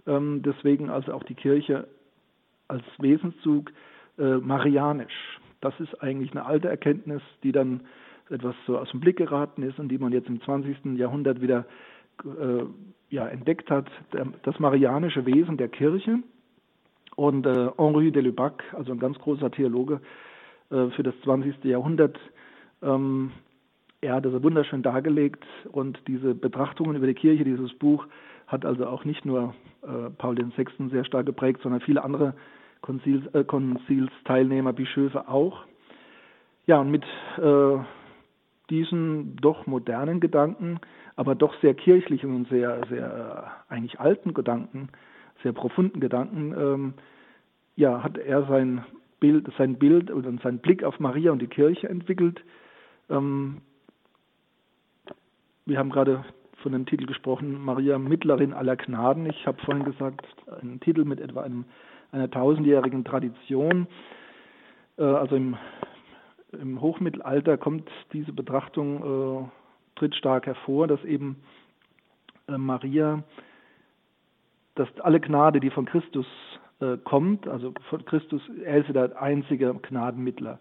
Ähm, deswegen also auch die Kirche als Wesenszug äh, marianisch. Das ist eigentlich eine alte Erkenntnis, die dann etwas so aus dem Blick geraten ist und die man jetzt im 20. Jahrhundert wieder äh, ja, entdeckt hat. Das marianische Wesen der Kirche und äh, Henri de Lubac, also ein ganz großer Theologe äh, für das 20. Jahrhundert, ähm, er hat das wunderschön dargelegt und diese Betrachtungen über die Kirche, dieses Buch, hat also auch nicht nur äh, Paul VI. sehr stark geprägt, sondern viele andere Konzils, äh, Konzilsteilnehmer, Bischöfe auch. Ja, und mit äh, diesen doch modernen Gedanken, aber doch sehr kirchlichen und sehr, sehr äh, eigentlich alten Gedanken sehr profunden Gedanken, ähm, ja, hat er sein Bild, sein Bild oder seinen Blick auf Maria und die Kirche entwickelt. Ähm, wir haben gerade von dem Titel gesprochen, Maria Mittlerin aller Gnaden. Ich habe vorhin gesagt, ein Titel mit etwa einem, einer tausendjährigen Tradition. Äh, also im, im, Hochmittelalter kommt diese Betrachtung, äh, tritt stark hervor, dass eben äh, Maria dass alle Gnade, die von Christus äh, kommt, also von Christus, er ist der einzige Gnadenmittler.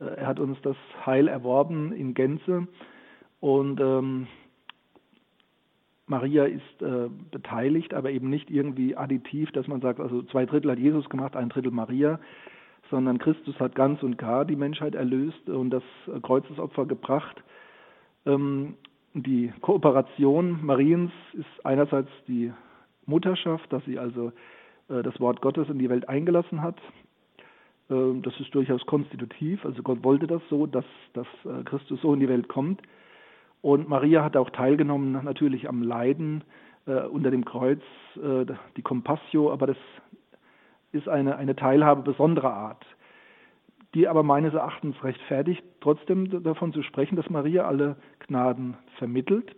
Äh, er hat uns das Heil erworben in Gänze und ähm, Maria ist äh, beteiligt, aber eben nicht irgendwie additiv, dass man sagt, also zwei Drittel hat Jesus gemacht, ein Drittel Maria, sondern Christus hat ganz und gar die Menschheit erlöst und das Kreuzesopfer gebracht. Ähm, die Kooperation Mariens ist einerseits die Mutterschaft, dass sie also äh, das Wort Gottes in die Welt eingelassen hat. Äh, das ist durchaus konstitutiv, also Gott wollte das so, dass, dass äh, Christus so in die Welt kommt. Und Maria hat auch teilgenommen natürlich am Leiden äh, unter dem Kreuz, äh, die Compassio, aber das ist eine, eine Teilhabe besonderer Art, die aber meines Erachtens rechtfertigt, trotzdem davon zu sprechen, dass Maria alle Gnaden vermittelt.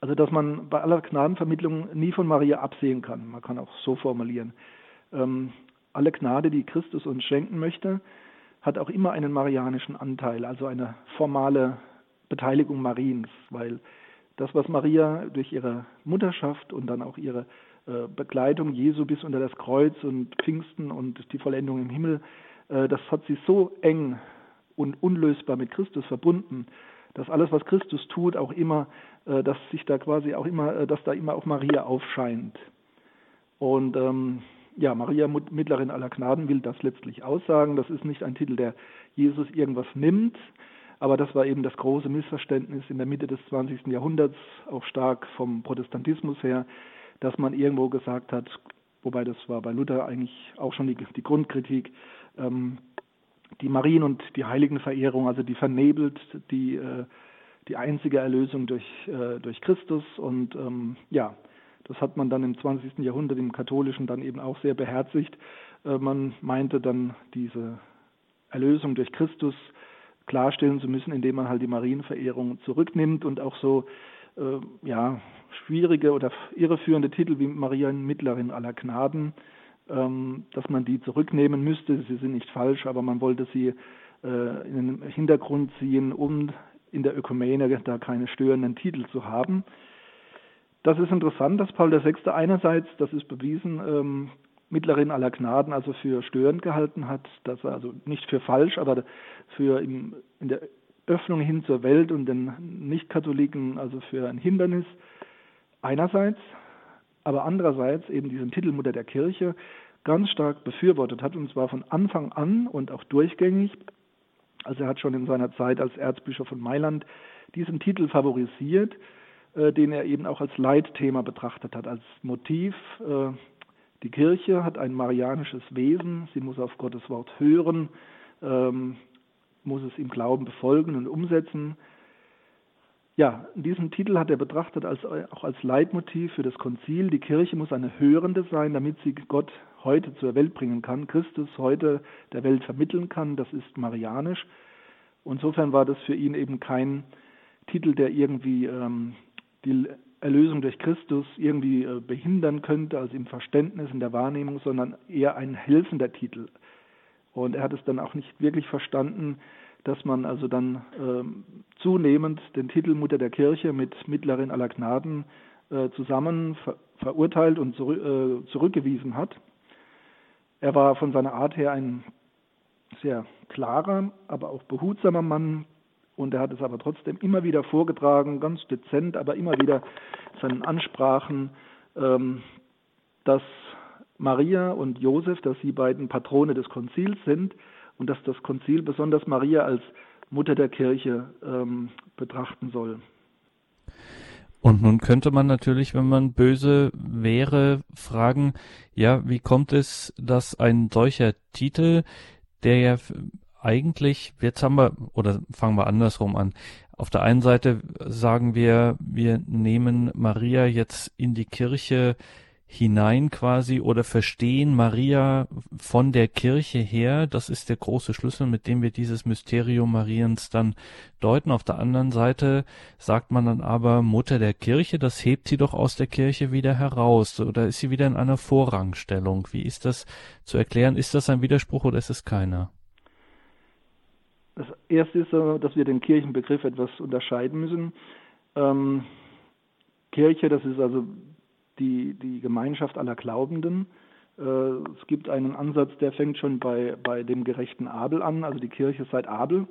Also dass man bei aller Gnadenvermittlung nie von Maria absehen kann. Man kann auch so formulieren. Ähm, alle Gnade, die Christus uns schenken möchte, hat auch immer einen marianischen Anteil, also eine formale Beteiligung Mariens, weil das, was Maria durch ihre Mutterschaft und dann auch ihre äh, Begleitung Jesu bis unter das Kreuz und Pfingsten und die Vollendung im Himmel, äh, das hat sie so eng und unlösbar mit Christus verbunden, dass alles, was Christus tut, auch immer, äh, dass sich da quasi auch immer, dass da immer auch Maria aufscheint. Und ähm, ja, Maria Mittlerin aller Gnaden will das letztlich aussagen. Das ist nicht ein Titel, der Jesus irgendwas nimmt, aber das war eben das große Missverständnis in der Mitte des 20. Jahrhunderts, auch stark vom Protestantismus her, dass man irgendwo gesagt hat, wobei das war bei Luther eigentlich auch schon die, die Grundkritik, ähm, die Marien- und die Heiligenverehrung, also die vernebelt die, äh, die einzige Erlösung durch, äh, durch Christus. Und ähm, ja, das hat man dann im 20. Jahrhundert im Katholischen dann eben auch sehr beherzigt. Äh, man meinte dann diese Erlösung durch Christus klarstellen zu müssen, indem man halt die Marienverehrung zurücknimmt und auch so äh, ja, schwierige oder irreführende Titel wie Maria Mittlerin aller Gnaden, ähm, dass man die zurücknehmen müsste. Sie sind nicht falsch, aber man wollte sie äh, in den Hintergrund ziehen, um in der Ökumene da keine störenden Titel zu haben. Das ist interessant, dass Paul VI. einerseits, das ist bewiesen, ähm, Mittlerin aller Gnaden also für störend gehalten hat, dass er also nicht für falsch, aber für in der Öffnung hin zur Welt und den Nichtkatholiken also für ein Hindernis einerseits, aber andererseits eben diesen Titel Mutter der Kirche ganz stark befürwortet hat und zwar von Anfang an und auch durchgängig. Also er hat schon in seiner Zeit als Erzbischof von Mailand diesen Titel favorisiert, äh, den er eben auch als Leitthema betrachtet hat, als Motiv. Die Kirche hat ein marianisches Wesen, sie muss auf Gottes Wort hören, ähm, muss es im Glauben befolgen und umsetzen. Ja, diesen Titel hat er betrachtet als, auch als Leitmotiv für das Konzil. Die Kirche muss eine Hörende sein, damit sie Gott heute zur Welt bringen kann, Christus heute der Welt vermitteln kann. Das ist marianisch. Insofern war das für ihn eben kein Titel, der irgendwie ähm, die Erlösung durch Christus irgendwie äh, behindern könnte, also im Verständnis, in der Wahrnehmung, sondern eher ein helfender Titel. Und er hat es dann auch nicht wirklich verstanden, dass man also dann äh, zunehmend den Titel Mutter der Kirche mit Mittlerin aller Gnaden äh, zusammen ver verurteilt und zurück, äh, zurückgewiesen hat. Er war von seiner Art her ein sehr klarer, aber auch behutsamer Mann, und er hat es aber trotzdem immer wieder vorgetragen, ganz dezent, aber immer wieder seinen Ansprachen, ähm, dass Maria und Josef, dass sie beiden Patrone des Konzils sind und dass das Konzil besonders Maria als Mutter der Kirche ähm, betrachten soll. Und nun könnte man natürlich, wenn man böse wäre, fragen, ja, wie kommt es, dass ein solcher Titel, der ja eigentlich, jetzt haben wir, oder fangen wir andersrum an. Auf der einen Seite sagen wir, wir nehmen Maria jetzt in die Kirche hinein quasi oder verstehen Maria von der Kirche her. Das ist der große Schlüssel, mit dem wir dieses Mysterium Mariens dann deuten. Auf der anderen Seite sagt man dann aber Mutter der Kirche, das hebt sie doch aus der Kirche wieder heraus oder ist sie wieder in einer Vorrangstellung? Wie ist das zu erklären? Ist das ein Widerspruch oder ist es keiner? Das erste ist, dass wir den Kirchenbegriff etwas unterscheiden müssen. Ähm, Kirche, das ist also die, die Gemeinschaft aller Glaubenden. Äh, es gibt einen Ansatz, der fängt schon bei, bei dem gerechten Abel an, also die Kirche seit Abel,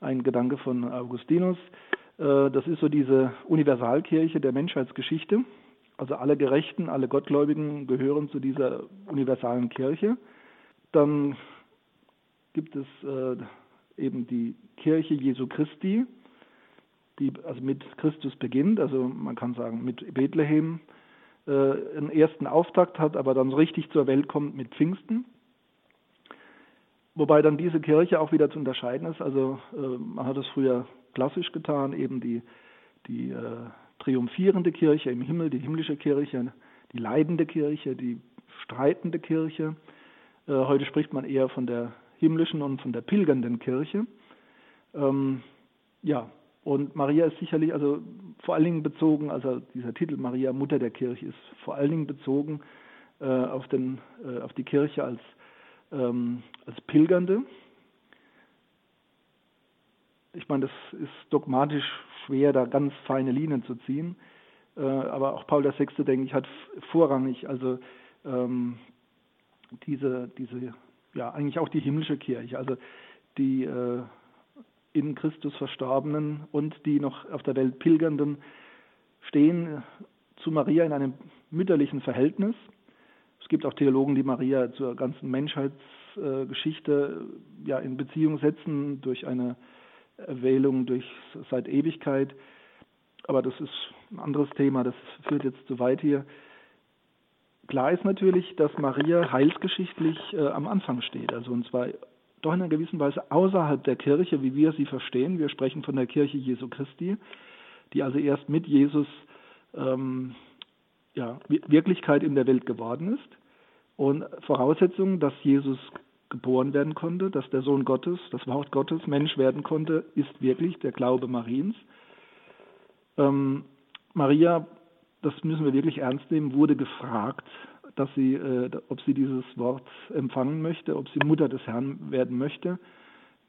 ein Gedanke von Augustinus. Äh, das ist so diese Universalkirche der Menschheitsgeschichte. Also alle Gerechten, alle Gottgläubigen gehören zu dieser universalen Kirche. Dann gibt es äh, eben die Kirche Jesu Christi, die also mit Christus beginnt, also man kann sagen mit Bethlehem äh, einen ersten Auftakt hat, aber dann so richtig zur Welt kommt mit Pfingsten. Wobei dann diese Kirche auch wieder zu unterscheiden ist. Also äh, man hat es früher klassisch getan, eben die, die äh, triumphierende Kirche im Himmel, die himmlische Kirche, die leidende Kirche, die streitende Kirche. Äh, heute spricht man eher von der himmlischen und von der pilgernden Kirche. Ähm, ja, und Maria ist sicherlich, also vor allen Dingen bezogen, also dieser Titel Maria, Mutter der Kirche, ist vor allen Dingen bezogen äh, auf, den, äh, auf die Kirche als, ähm, als Pilgernde. Ich meine, das ist dogmatisch schwer, da ganz feine Linien zu ziehen. Äh, aber auch Paul VI., denke ich, hat vorrangig also ähm, diese, diese, ja, eigentlich auch die himmlische Kirche, also die äh, in Christus Verstorbenen und die noch auf der Welt Pilgernden stehen zu Maria in einem mütterlichen Verhältnis. Es gibt auch Theologen, die Maria zur ganzen Menschheitsgeschichte äh, ja, in Beziehung setzen durch eine Erwählung durch seit Ewigkeit. Aber das ist ein anderes Thema, das führt jetzt zu weit hier. Klar ist natürlich, dass Maria heilsgeschichtlich äh, am Anfang steht, also und zwar doch in einer gewissen Weise außerhalb der Kirche, wie wir sie verstehen. Wir sprechen von der Kirche Jesu Christi, die also erst mit Jesus ähm, ja, Wirklichkeit in der Welt geworden ist. Und Voraussetzung, dass Jesus geboren werden konnte, dass der Sohn Gottes, das Wort Gottes Mensch werden konnte, ist wirklich der Glaube Mariens. Ähm, Maria, das müssen wir wirklich ernst nehmen, wurde gefragt, dass sie, äh, ob sie dieses Wort empfangen möchte, ob sie Mutter des Herrn werden möchte.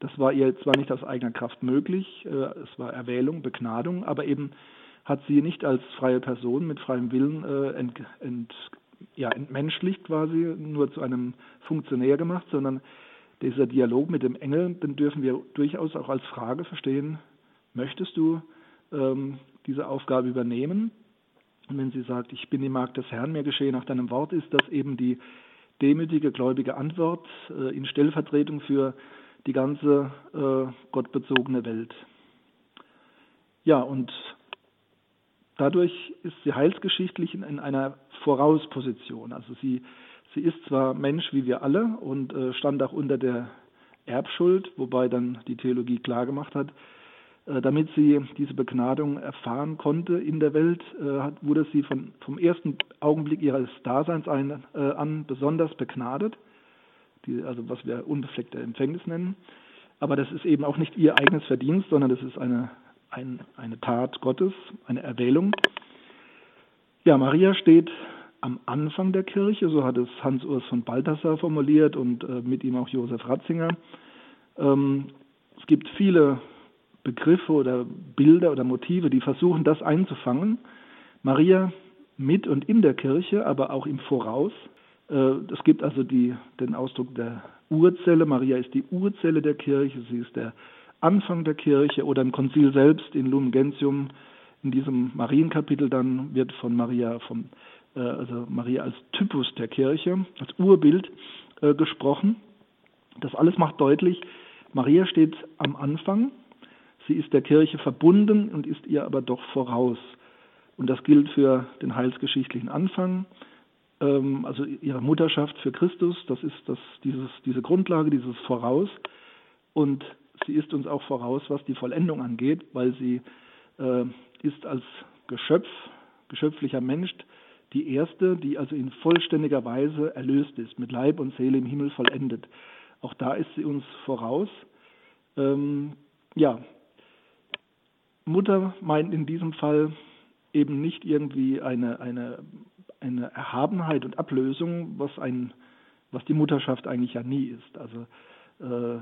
Das war ihr zwar nicht aus eigener Kraft möglich, äh, es war Erwählung, Begnadung, aber eben hat sie nicht als freie Person mit freiem Willen äh, ent, ent, ja, entmenschlicht quasi, nur zu einem Funktionär gemacht, sondern dieser Dialog mit dem Engel, den dürfen wir durchaus auch als Frage verstehen, möchtest du ähm, diese Aufgabe übernehmen? Und wenn sie sagt, ich bin die Magd des Herrn, mir geschehe nach deinem Wort, ist das eben die demütige, gläubige Antwort äh, in Stellvertretung für die ganze äh, gottbezogene Welt. Ja, und dadurch ist sie heilsgeschichtlich in, in einer Vorausposition. Also sie, sie ist zwar Mensch wie wir alle und äh, stand auch unter der Erbschuld, wobei dann die Theologie klargemacht hat, damit sie diese Begnadung erfahren konnte in der Welt, äh, wurde sie von, vom ersten Augenblick ihres Daseins ein, äh, an besonders begnadet, die, also was wir unbefleckte Empfängnis nennen. Aber das ist eben auch nicht ihr eigenes Verdienst, sondern das ist eine, ein, eine Tat Gottes, eine Erwählung. Ja, Maria steht am Anfang der Kirche, so hat es Hans Urs von Balthasar formuliert und äh, mit ihm auch Josef Ratzinger. Ähm, es gibt viele Begriffe oder Bilder oder Motive, die versuchen, das einzufangen. Maria mit und in der Kirche, aber auch im Voraus. Äh, es gibt also die, den Ausdruck der Urzelle. Maria ist die Urzelle der Kirche, sie ist der Anfang der Kirche oder im Konzil selbst in Lumen Gentium, in diesem Marienkapitel dann wird von Maria, vom, äh, also Maria als Typus der Kirche, als Urbild äh, gesprochen. Das alles macht deutlich, Maria steht am Anfang Sie ist der Kirche verbunden und ist ihr aber doch voraus. Und das gilt für den heilsgeschichtlichen Anfang, ähm, also ihre Mutterschaft für Christus. Das ist das, dieses, diese Grundlage, dieses Voraus. Und sie ist uns auch voraus, was die Vollendung angeht, weil sie äh, ist als Geschöpf, geschöpflicher Mensch, die erste, die also in vollständiger Weise erlöst ist, mit Leib und Seele im Himmel vollendet. Auch da ist sie uns voraus. Ähm, ja, Mutter meint in diesem Fall eben nicht irgendwie eine, eine, eine Erhabenheit und Ablösung, was, ein, was die Mutterschaft eigentlich ja nie ist. Also äh,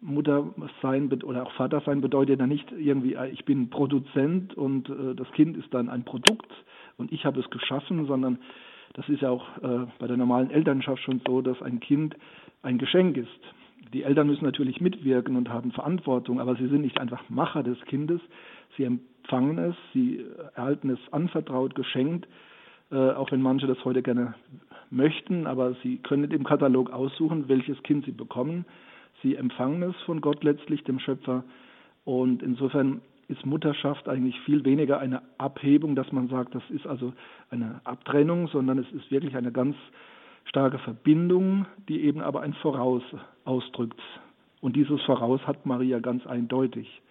Mutter sein oder auch Vater sein bedeutet ja nicht irgendwie, äh, ich bin Produzent und äh, das Kind ist dann ein Produkt und ich habe es geschaffen, sondern das ist ja auch äh, bei der normalen Elternschaft schon so, dass ein Kind ein Geschenk ist. Die Eltern müssen natürlich mitwirken und haben Verantwortung, aber sie sind nicht einfach Macher des Kindes. Sie empfangen es, sie erhalten es anvertraut, geschenkt, äh, auch wenn manche das heute gerne möchten, aber sie können im Katalog aussuchen, welches Kind sie bekommen. Sie empfangen es von Gott letztlich, dem Schöpfer. Und insofern ist Mutterschaft eigentlich viel weniger eine Abhebung, dass man sagt, das ist also eine Abtrennung, sondern es ist wirklich eine ganz starke Verbindung, die eben aber ein Voraus ausdrückt. Und dieses Voraus hat Maria ganz eindeutig.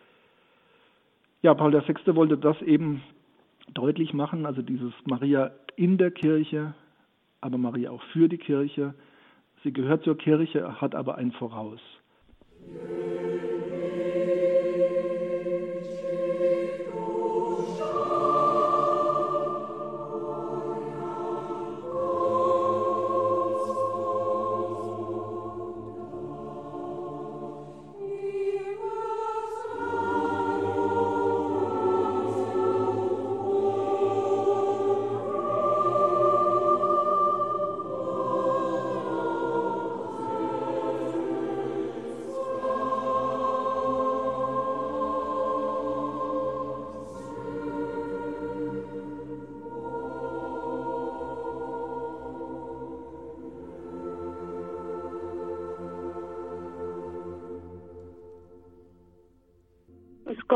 Ja, Paul VI. wollte das eben deutlich machen, also dieses Maria in der Kirche, aber Maria auch für die Kirche. Sie gehört zur Kirche, hat aber ein Voraus.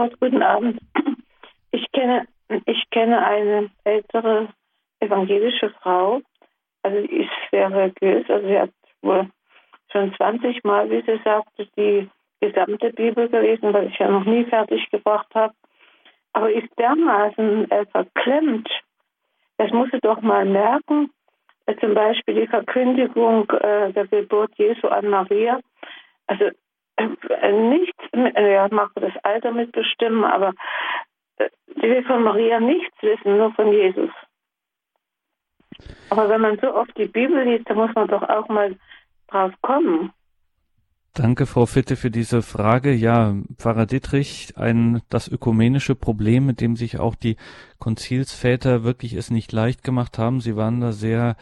Gott, guten Abend. Ich kenne, ich kenne eine ältere evangelische Frau, also die ist sehr religiös, also sie hat wohl schon 20 Mal, wie sie sagte, die gesamte Bibel gelesen, weil ich ja noch nie fertig gebracht habe. Aber ist dermaßen äh, verklemmt, das muss sie doch mal merken. Äh, zum Beispiel die Verkündigung äh, der Geburt Jesu an Maria. Also nichts, äh, ja, mag das Alter mitbestimmen, aber äh, die will von Maria nichts wissen, nur von Jesus. Aber wenn man so oft die Bibel liest, dann muss man doch auch mal drauf kommen. Danke, Frau Fitte, für diese Frage. Ja, Pfarrer Dittrich, ein, das ökumenische Problem, mit dem sich auch die Konzilsväter wirklich es nicht leicht gemacht haben. Sie waren da sehr,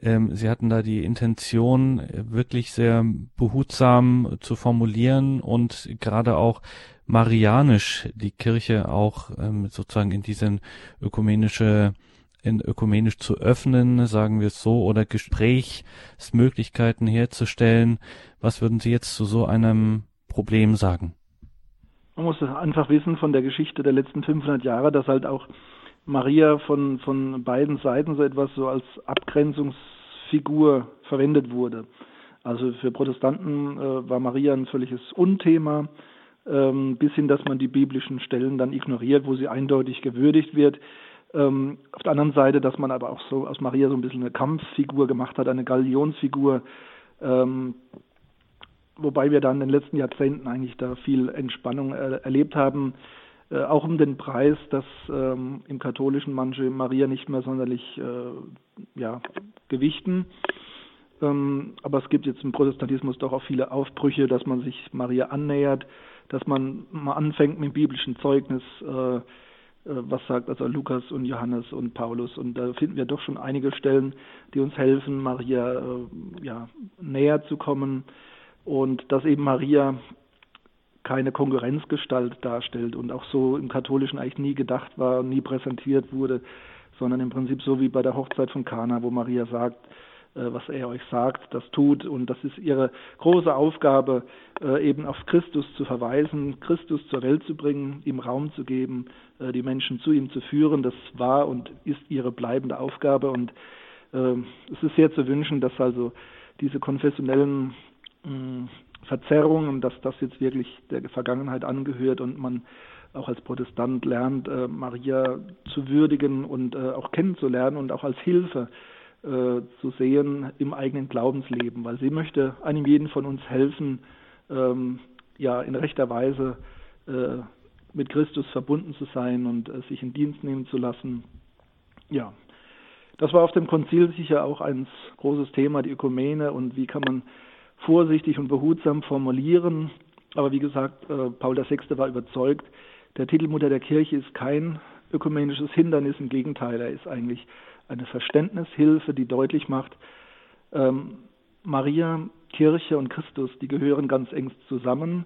ähm, sie hatten da die Intention, wirklich sehr behutsam zu formulieren und gerade auch marianisch die Kirche auch ähm, sozusagen in diesen ökumenische in ökumenisch zu öffnen, sagen wir es so, oder Gesprächsmöglichkeiten herzustellen. Was würden Sie jetzt zu so einem Problem sagen? Man muss einfach wissen von der Geschichte der letzten 500 Jahre, dass halt auch Maria von, von beiden Seiten so etwas so als Abgrenzungsfigur verwendet wurde. Also für Protestanten äh, war Maria ein völliges Unthema, ähm, bis hin, dass man die biblischen Stellen dann ignoriert, wo sie eindeutig gewürdigt wird. Ähm, auf der anderen Seite, dass man aber auch so aus Maria so ein bisschen eine Kampffigur gemacht hat, eine Galionsfigur, ähm, wobei wir dann in den letzten Jahrzehnten eigentlich da viel Entspannung äh, erlebt haben, auch um den Preis, dass ähm, im Katholischen manche Maria nicht mehr sonderlich äh, ja, gewichten. Ähm, aber es gibt jetzt im Protestantismus doch auch viele Aufbrüche, dass man sich Maria annähert, dass man mal anfängt mit dem biblischen Zeugnis äh, äh, was sagt also Lukas und Johannes und Paulus. Und da finden wir doch schon einige Stellen, die uns helfen, Maria äh, ja, näher zu kommen und dass eben Maria keine Konkurrenzgestalt darstellt und auch so im Katholischen eigentlich nie gedacht war, nie präsentiert wurde, sondern im Prinzip so wie bei der Hochzeit von Kana, wo Maria sagt, äh, was er euch sagt, das tut. Und das ist ihre große Aufgabe, äh, eben auf Christus zu verweisen, Christus zur Welt zu bringen, ihm Raum zu geben, äh, die Menschen zu ihm zu führen. Das war und ist ihre bleibende Aufgabe. Und es ist sehr zu wünschen, dass also diese konfessionellen Verzerrungen, dass das jetzt wirklich der Vergangenheit angehört und man auch als Protestant lernt, Maria zu würdigen und auch kennenzulernen und auch als Hilfe äh, zu sehen im eigenen Glaubensleben, weil sie möchte einem jeden von uns helfen, ähm, ja in rechter Weise äh, mit Christus verbunden zu sein und äh, sich in Dienst nehmen zu lassen. Ja, das war auf dem Konzil sicher auch ein großes Thema, die Ökumene und wie kann man vorsichtig und behutsam formulieren. Aber wie gesagt, äh, Paul VI. war überzeugt, der Titel Mutter der Kirche ist kein ökumenisches Hindernis, im Gegenteil, er ist eigentlich eine Verständnishilfe, die deutlich macht, ähm, Maria, Kirche und Christus, die gehören ganz eng zusammen.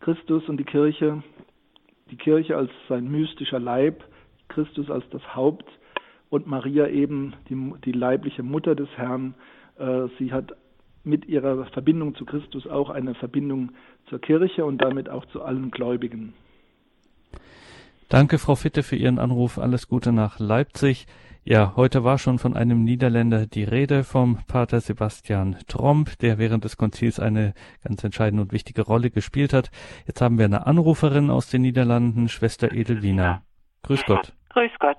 Christus und die Kirche, die Kirche als sein mystischer Leib, Christus als das Haupt und Maria eben die, die leibliche Mutter des Herrn. Äh, sie hat mit ihrer Verbindung zu Christus auch eine Verbindung zur Kirche und damit auch zu allen Gläubigen. Danke, Frau Fitte, für Ihren Anruf. Alles Gute nach Leipzig. Ja, heute war schon von einem Niederländer die Rede vom Pater Sebastian Tromp, der während des Konzils eine ganz entscheidende und wichtige Rolle gespielt hat. Jetzt haben wir eine Anruferin aus den Niederlanden, Schwester Edelwina. Grüß Gott. Grüß Gott.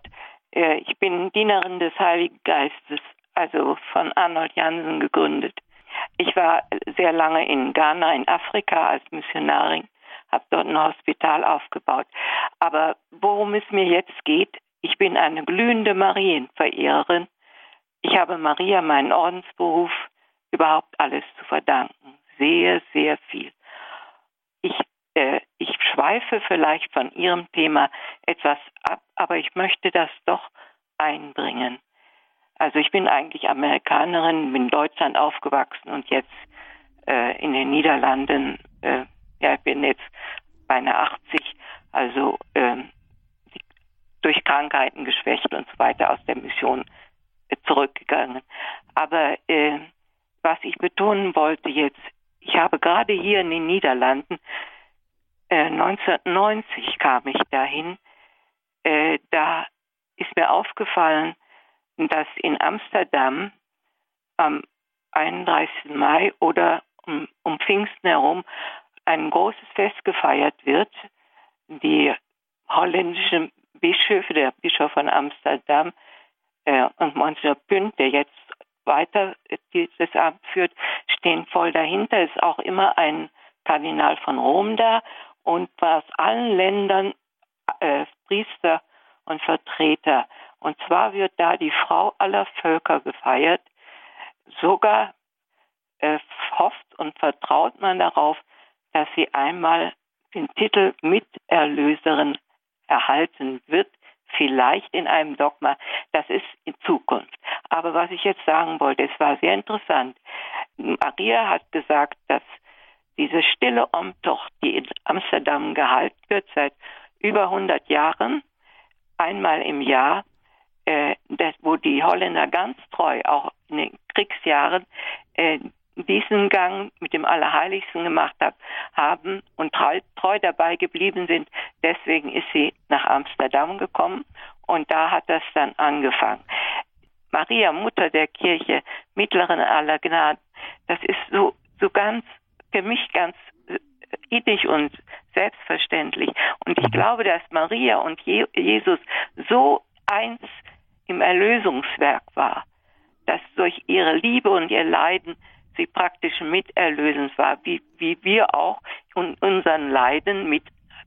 Äh, ich bin Dienerin des Heiligen Geistes, also von Arnold Jansen gegründet. Ich war sehr lange in Ghana, in Afrika als Missionarin, habe dort ein Hospital aufgebaut. Aber worum es mir jetzt geht, ich bin eine glühende Marienverehrerin. Ich habe Maria meinen Ordensberuf überhaupt alles zu verdanken. Sehr, sehr viel. Ich, äh, ich schweife vielleicht von Ihrem Thema etwas ab, aber ich möchte das doch einbringen. Also ich bin eigentlich Amerikanerin, bin in Deutschland aufgewachsen und jetzt äh, in den Niederlanden. Äh, ja, ich bin jetzt beinahe 80, also äh, durch Krankheiten geschwächt und so weiter aus der Mission äh, zurückgegangen. Aber äh, was ich betonen wollte jetzt, ich habe gerade hier in den Niederlanden, äh, 1990 kam ich dahin, äh, da ist mir aufgefallen, dass in Amsterdam am 31. Mai oder um, um Pfingsten herum ein großes Fest gefeiert wird. Die holländischen Bischöfe, der Bischof von Amsterdam äh, und Monsignor Pünd, der jetzt weiter dieses Amt führt, stehen voll dahinter. Es ist auch immer ein Kardinal von Rom da und aus allen Ländern äh, Priester und Vertreter. Und zwar wird da die Frau aller Völker gefeiert. Sogar äh, hofft und vertraut man darauf, dass sie einmal den Titel Miterlöserin erhalten wird, vielleicht in einem Dogma. Das ist in Zukunft. Aber was ich jetzt sagen wollte, es war sehr interessant. Maria hat gesagt, dass diese stille Omtocht, die in Amsterdam gehalten wird seit über 100 Jahren, einmal im Jahr, äh, das, wo die Holländer ganz treu, auch in den Kriegsjahren, äh, diesen Gang mit dem Allerheiligsten gemacht hab, haben und treu, treu dabei geblieben sind. Deswegen ist sie nach Amsterdam gekommen und da hat das dann angefangen. Maria, Mutter der Kirche, Mittlerin aller Gnaden, das ist so, so ganz, für mich ganz äh, iddig und selbstverständlich. Und ich glaube, dass Maria und Jesus so eins im Erlösungswerk war, dass durch ihre Liebe und ihr Leiden sie praktisch miterlösend war, wie, wie wir auch in unseren Leiden mit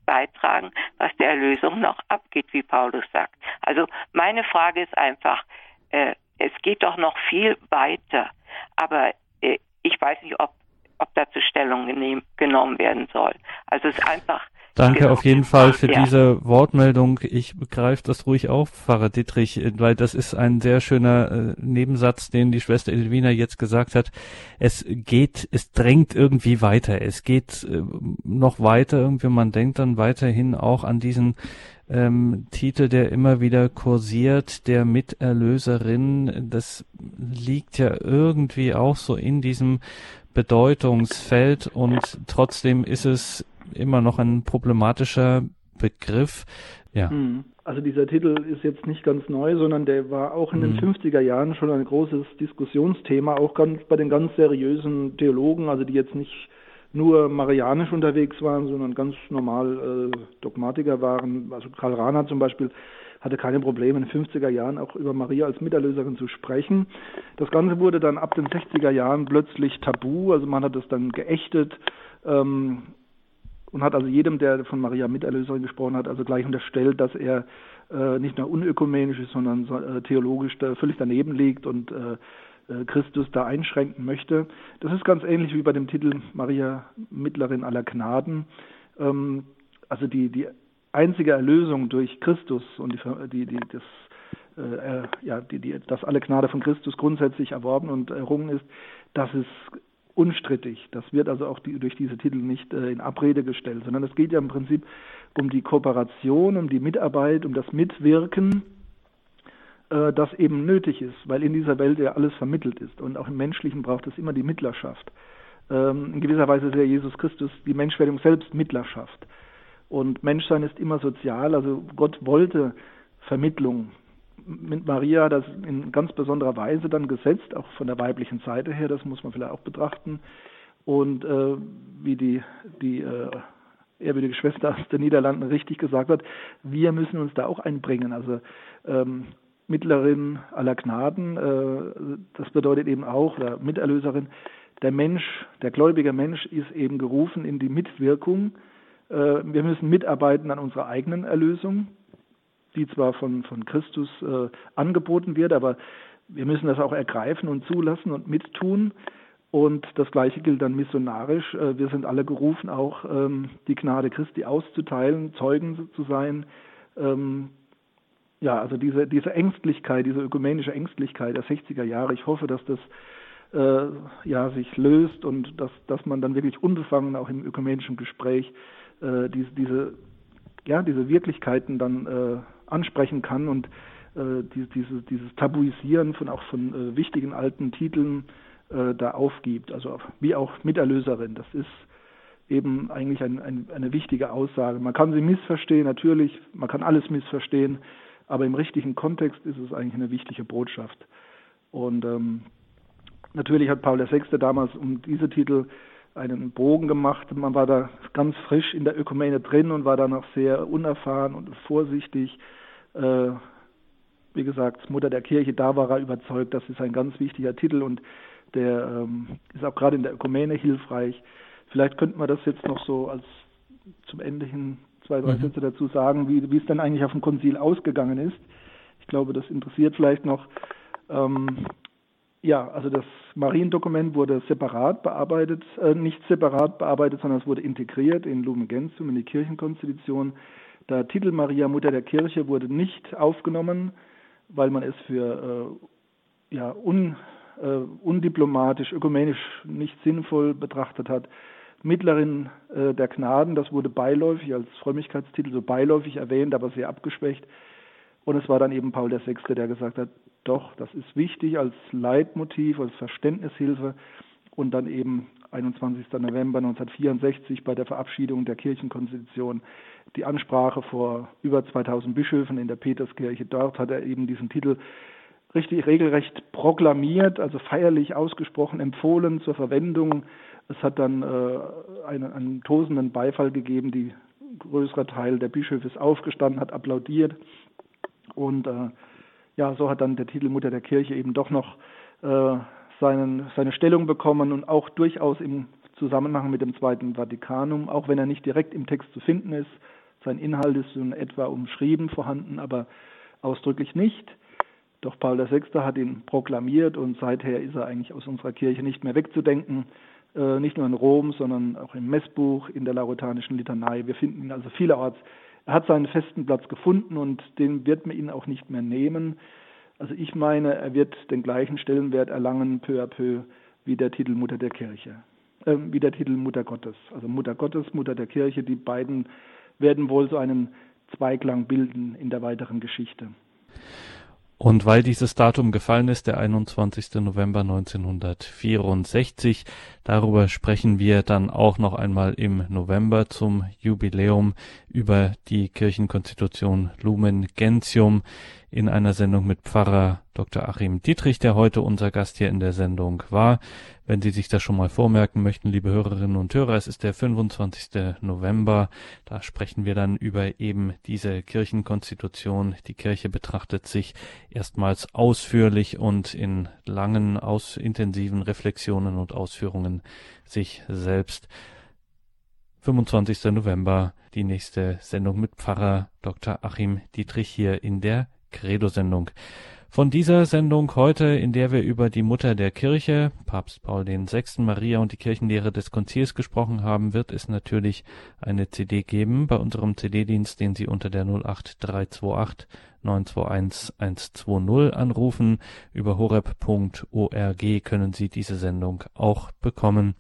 beitragen, was der Erlösung noch abgeht, wie Paulus sagt. Also meine Frage ist einfach, äh, es geht doch noch viel weiter, aber äh, ich weiß nicht, ob, ob dazu Stellung genehm, genommen werden soll. Also es ist einfach Danke genau. auf jeden Fall für ja. diese Wortmeldung. Ich begreife das ruhig auf, Pfarrer Dietrich, weil das ist ein sehr schöner äh, Nebensatz, den die Schwester Elvina jetzt gesagt hat. Es geht, es drängt irgendwie weiter. Es geht äh, noch weiter irgendwie. Man denkt dann weiterhin auch an diesen ähm, Titel, der immer wieder kursiert, der Miterlöserin. Das liegt ja irgendwie auch so in diesem Bedeutungsfeld und trotzdem ist es immer noch ein problematischer Begriff. Ja. Hm. Also dieser Titel ist jetzt nicht ganz neu, sondern der war auch in den mhm. 50er Jahren schon ein großes Diskussionsthema, auch ganz bei den ganz seriösen Theologen, also die jetzt nicht nur marianisch unterwegs waren, sondern ganz normal äh, Dogmatiker waren. Also Karl Rahner zum Beispiel hatte keine Probleme in den 50er Jahren auch über Maria als Miterlöserin zu sprechen. Das Ganze wurde dann ab den 60er Jahren plötzlich tabu, also man hat es dann geächtet. Ähm, und hat also jedem, der von Maria Miterlöserin gesprochen hat, also gleich unterstellt, dass er äh, nicht nur unökumenisch ist, sondern äh, theologisch da völlig daneben liegt und äh, äh, Christus da einschränken möchte. Das ist ganz ähnlich wie bei dem Titel Maria Mittlerin aller Gnaden. Ähm, also die, die einzige Erlösung durch Christus und die, die, die das äh, ja, die, die, dass alle Gnade von Christus grundsätzlich erworben und errungen ist, das ist unstrittig. Das wird also auch die, durch diese Titel nicht äh, in Abrede gestellt, sondern es geht ja im Prinzip um die Kooperation, um die Mitarbeit, um das Mitwirken, äh, das eben nötig ist, weil in dieser Welt ja alles vermittelt ist. Und auch im Menschlichen braucht es immer die Mittlerschaft. Ähm, in gewisser Weise ist ja Jesus Christus die Menschwerdung selbst Mittlerschaft. Und Menschsein ist immer sozial, also Gott wollte Vermittlung mit Maria das in ganz besonderer Weise dann gesetzt, auch von der weiblichen Seite her, das muss man vielleicht auch betrachten. Und äh, wie die, die äh, ehrwürdige Schwester aus den Niederlanden richtig gesagt hat, wir müssen uns da auch einbringen. Also ähm, Mittlerin aller Gnaden, äh, das bedeutet eben auch, oder Miterlöserin, der Mensch, der gläubige Mensch ist eben gerufen in die Mitwirkung. Äh, wir müssen mitarbeiten an unserer eigenen Erlösung, die zwar von, von Christus äh, angeboten wird, aber wir müssen das auch ergreifen und zulassen und mittun. Und das Gleiche gilt dann missionarisch. Äh, wir sind alle gerufen, auch ähm, die Gnade Christi auszuteilen, Zeugen zu sein. Ähm, ja, also diese, diese Ängstlichkeit, diese ökumenische Ängstlichkeit der 60er Jahre, ich hoffe, dass das äh, ja, sich löst und dass, dass man dann wirklich unbefangen auch im ökumenischen Gespräch äh, diese, diese, ja, diese Wirklichkeiten dann äh, ansprechen kann und äh, die, diese, dieses Tabuisieren von auch von äh, wichtigen alten Titeln äh, da aufgibt. Also wie auch Miterlöserin. Das ist eben eigentlich ein, ein, eine wichtige Aussage. Man kann sie missverstehen, natürlich, man kann alles missverstehen, aber im richtigen Kontext ist es eigentlich eine wichtige Botschaft. Und ähm, natürlich hat Paul VI. damals um diese Titel einen Bogen gemacht. Man war da ganz frisch in der Ökumene drin und war da noch sehr unerfahren und vorsichtig. Äh, wie gesagt, Mutter der Kirche, da war er überzeugt, das ist ein ganz wichtiger Titel und der ähm, ist auch gerade in der Ökumene hilfreich. Vielleicht könnte man das jetzt noch so als zum Ende hin zwei, drei mhm. Sätze dazu sagen, wie, wie es dann eigentlich auf dem Konzil ausgegangen ist. Ich glaube, das interessiert vielleicht noch. Ähm, ja, also das Mariendokument wurde separat bearbeitet, äh, nicht separat bearbeitet, sondern es wurde integriert in Lumen Gentium, in die Kirchenkonstitution. Der Titel Maria Mutter der Kirche wurde nicht aufgenommen, weil man es für äh, ja, un, äh, undiplomatisch, ökumenisch nicht sinnvoll betrachtet hat. Mittlerin äh, der Gnaden, das wurde beiläufig als Frömmigkeitstitel so beiläufig erwähnt, aber sehr abgeschwächt. Und es war dann eben Paul VI., der gesagt hat, doch, das ist wichtig als Leitmotiv, als Verständnishilfe. Und dann eben 21. November 1964 bei der Verabschiedung der Kirchenkonstitution die Ansprache vor über 2000 Bischöfen in der Peterskirche. Dort hat er eben diesen Titel richtig regelrecht proklamiert, also feierlich ausgesprochen, empfohlen zur Verwendung. Es hat dann äh, einen, einen tosenden Beifall gegeben. Die größere Teil der Bischöfe ist aufgestanden, hat applaudiert. Und äh, ja, so hat dann der Titel Mutter der Kirche eben doch noch äh, seinen, seine Stellung bekommen und auch durchaus im Zusammenhang mit dem Zweiten Vatikanum, auch wenn er nicht direkt im Text zu finden ist. Sein Inhalt ist in etwa umschrieben vorhanden, aber ausdrücklich nicht. Doch Paul VI. hat ihn proklamiert und seither ist er eigentlich aus unserer Kirche nicht mehr wegzudenken. Äh, nicht nur in Rom, sondern auch im Messbuch, in der Lauretanischen Litanei. Wir finden ihn also vielerorts. Er hat seinen festen Platz gefunden und den wird man ihn auch nicht mehr nehmen. Also ich meine, er wird den gleichen Stellenwert erlangen, peu à peu, wie der Titel Mutter der Kirche, äh, wie der Titel Mutter Gottes. Also Mutter Gottes, Mutter der Kirche, die beiden werden wohl so einen Zweiklang bilden in der weiteren Geschichte. Und weil dieses Datum gefallen ist, der 21. November 1964, darüber sprechen wir dann auch noch einmal im November zum Jubiläum über die Kirchenkonstitution Lumen Gentium in einer Sendung mit Pfarrer Dr. Achim Dietrich, der heute unser Gast hier in der Sendung war. Wenn Sie sich das schon mal vormerken möchten, liebe Hörerinnen und Hörer, es ist der 25. November. Da sprechen wir dann über eben diese Kirchenkonstitution. Die Kirche betrachtet sich erstmals ausführlich und in langen, aus intensiven Reflexionen und Ausführungen sich selbst. 25. November, die nächste Sendung mit Pfarrer Dr. Achim Dietrich hier in der Credo-Sendung. Von dieser Sendung heute, in der wir über die Mutter der Kirche, Papst Paul VI., Maria und die Kirchenlehre des Konzils gesprochen haben, wird es natürlich eine CD geben bei unserem CD-Dienst, den Sie unter der 08328 921 120 anrufen. Über horeb.org können Sie diese Sendung auch bekommen.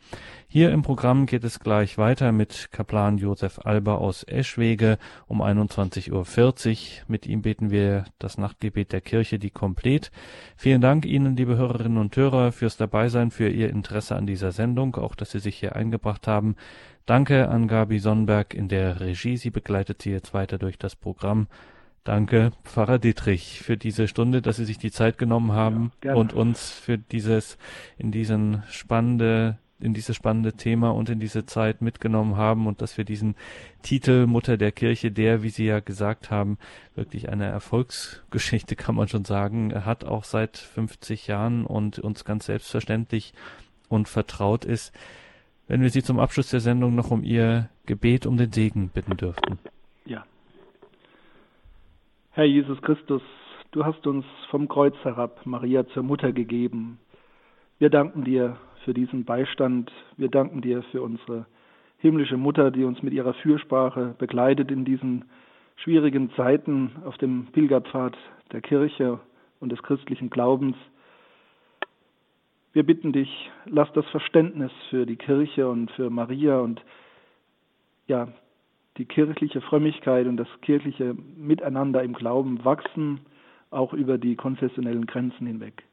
Hier im Programm geht es gleich weiter mit Kaplan Josef Alba aus Eschwege um 21.40 Uhr. Mit ihm beten wir das Nachtgebet der Kirche, die komplett. Vielen Dank Ihnen, liebe Hörerinnen und Hörer, fürs Dabeisein, für Ihr Interesse an dieser Sendung, auch dass Sie sich hier eingebracht haben. Danke an Gabi Sonnenberg in der Regie. Sie begleitet Sie jetzt weiter durch das Programm. Danke, Pfarrer Dietrich, für diese Stunde, dass Sie sich die Zeit genommen haben ja, und uns für dieses, in diesen spannende in dieses spannende Thema und in diese Zeit mitgenommen haben und dass wir diesen Titel Mutter der Kirche, der, wie Sie ja gesagt haben, wirklich eine Erfolgsgeschichte, *laughs* kann man schon sagen, hat auch seit 50 Jahren und uns ganz selbstverständlich und vertraut ist. Wenn wir Sie zum Abschluss der Sendung noch um Ihr Gebet um den Segen bitten dürften. Herr Jesus Christus, du hast uns vom Kreuz herab Maria zur Mutter gegeben. Wir danken dir für diesen Beistand. Wir danken dir für unsere himmlische Mutter, die uns mit ihrer Fürsprache begleitet in diesen schwierigen Zeiten auf dem Pilgerpfad der Kirche und des christlichen Glaubens. Wir bitten dich, lass das Verständnis für die Kirche und für Maria und ja, die kirchliche Frömmigkeit und das kirchliche Miteinander im Glauben wachsen, auch über die konfessionellen Grenzen hinweg.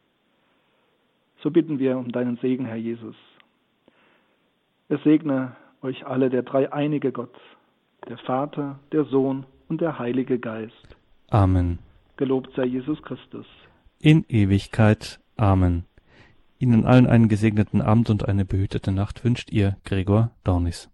So bitten wir um deinen Segen, Herr Jesus. Es segne euch alle der dreieinige Gott, der Vater, der Sohn und der Heilige Geist. Amen. Gelobt sei Jesus Christus. In Ewigkeit. Amen. Ihnen allen einen gesegneten Abend und eine behütete Nacht wünscht ihr Gregor Dornis.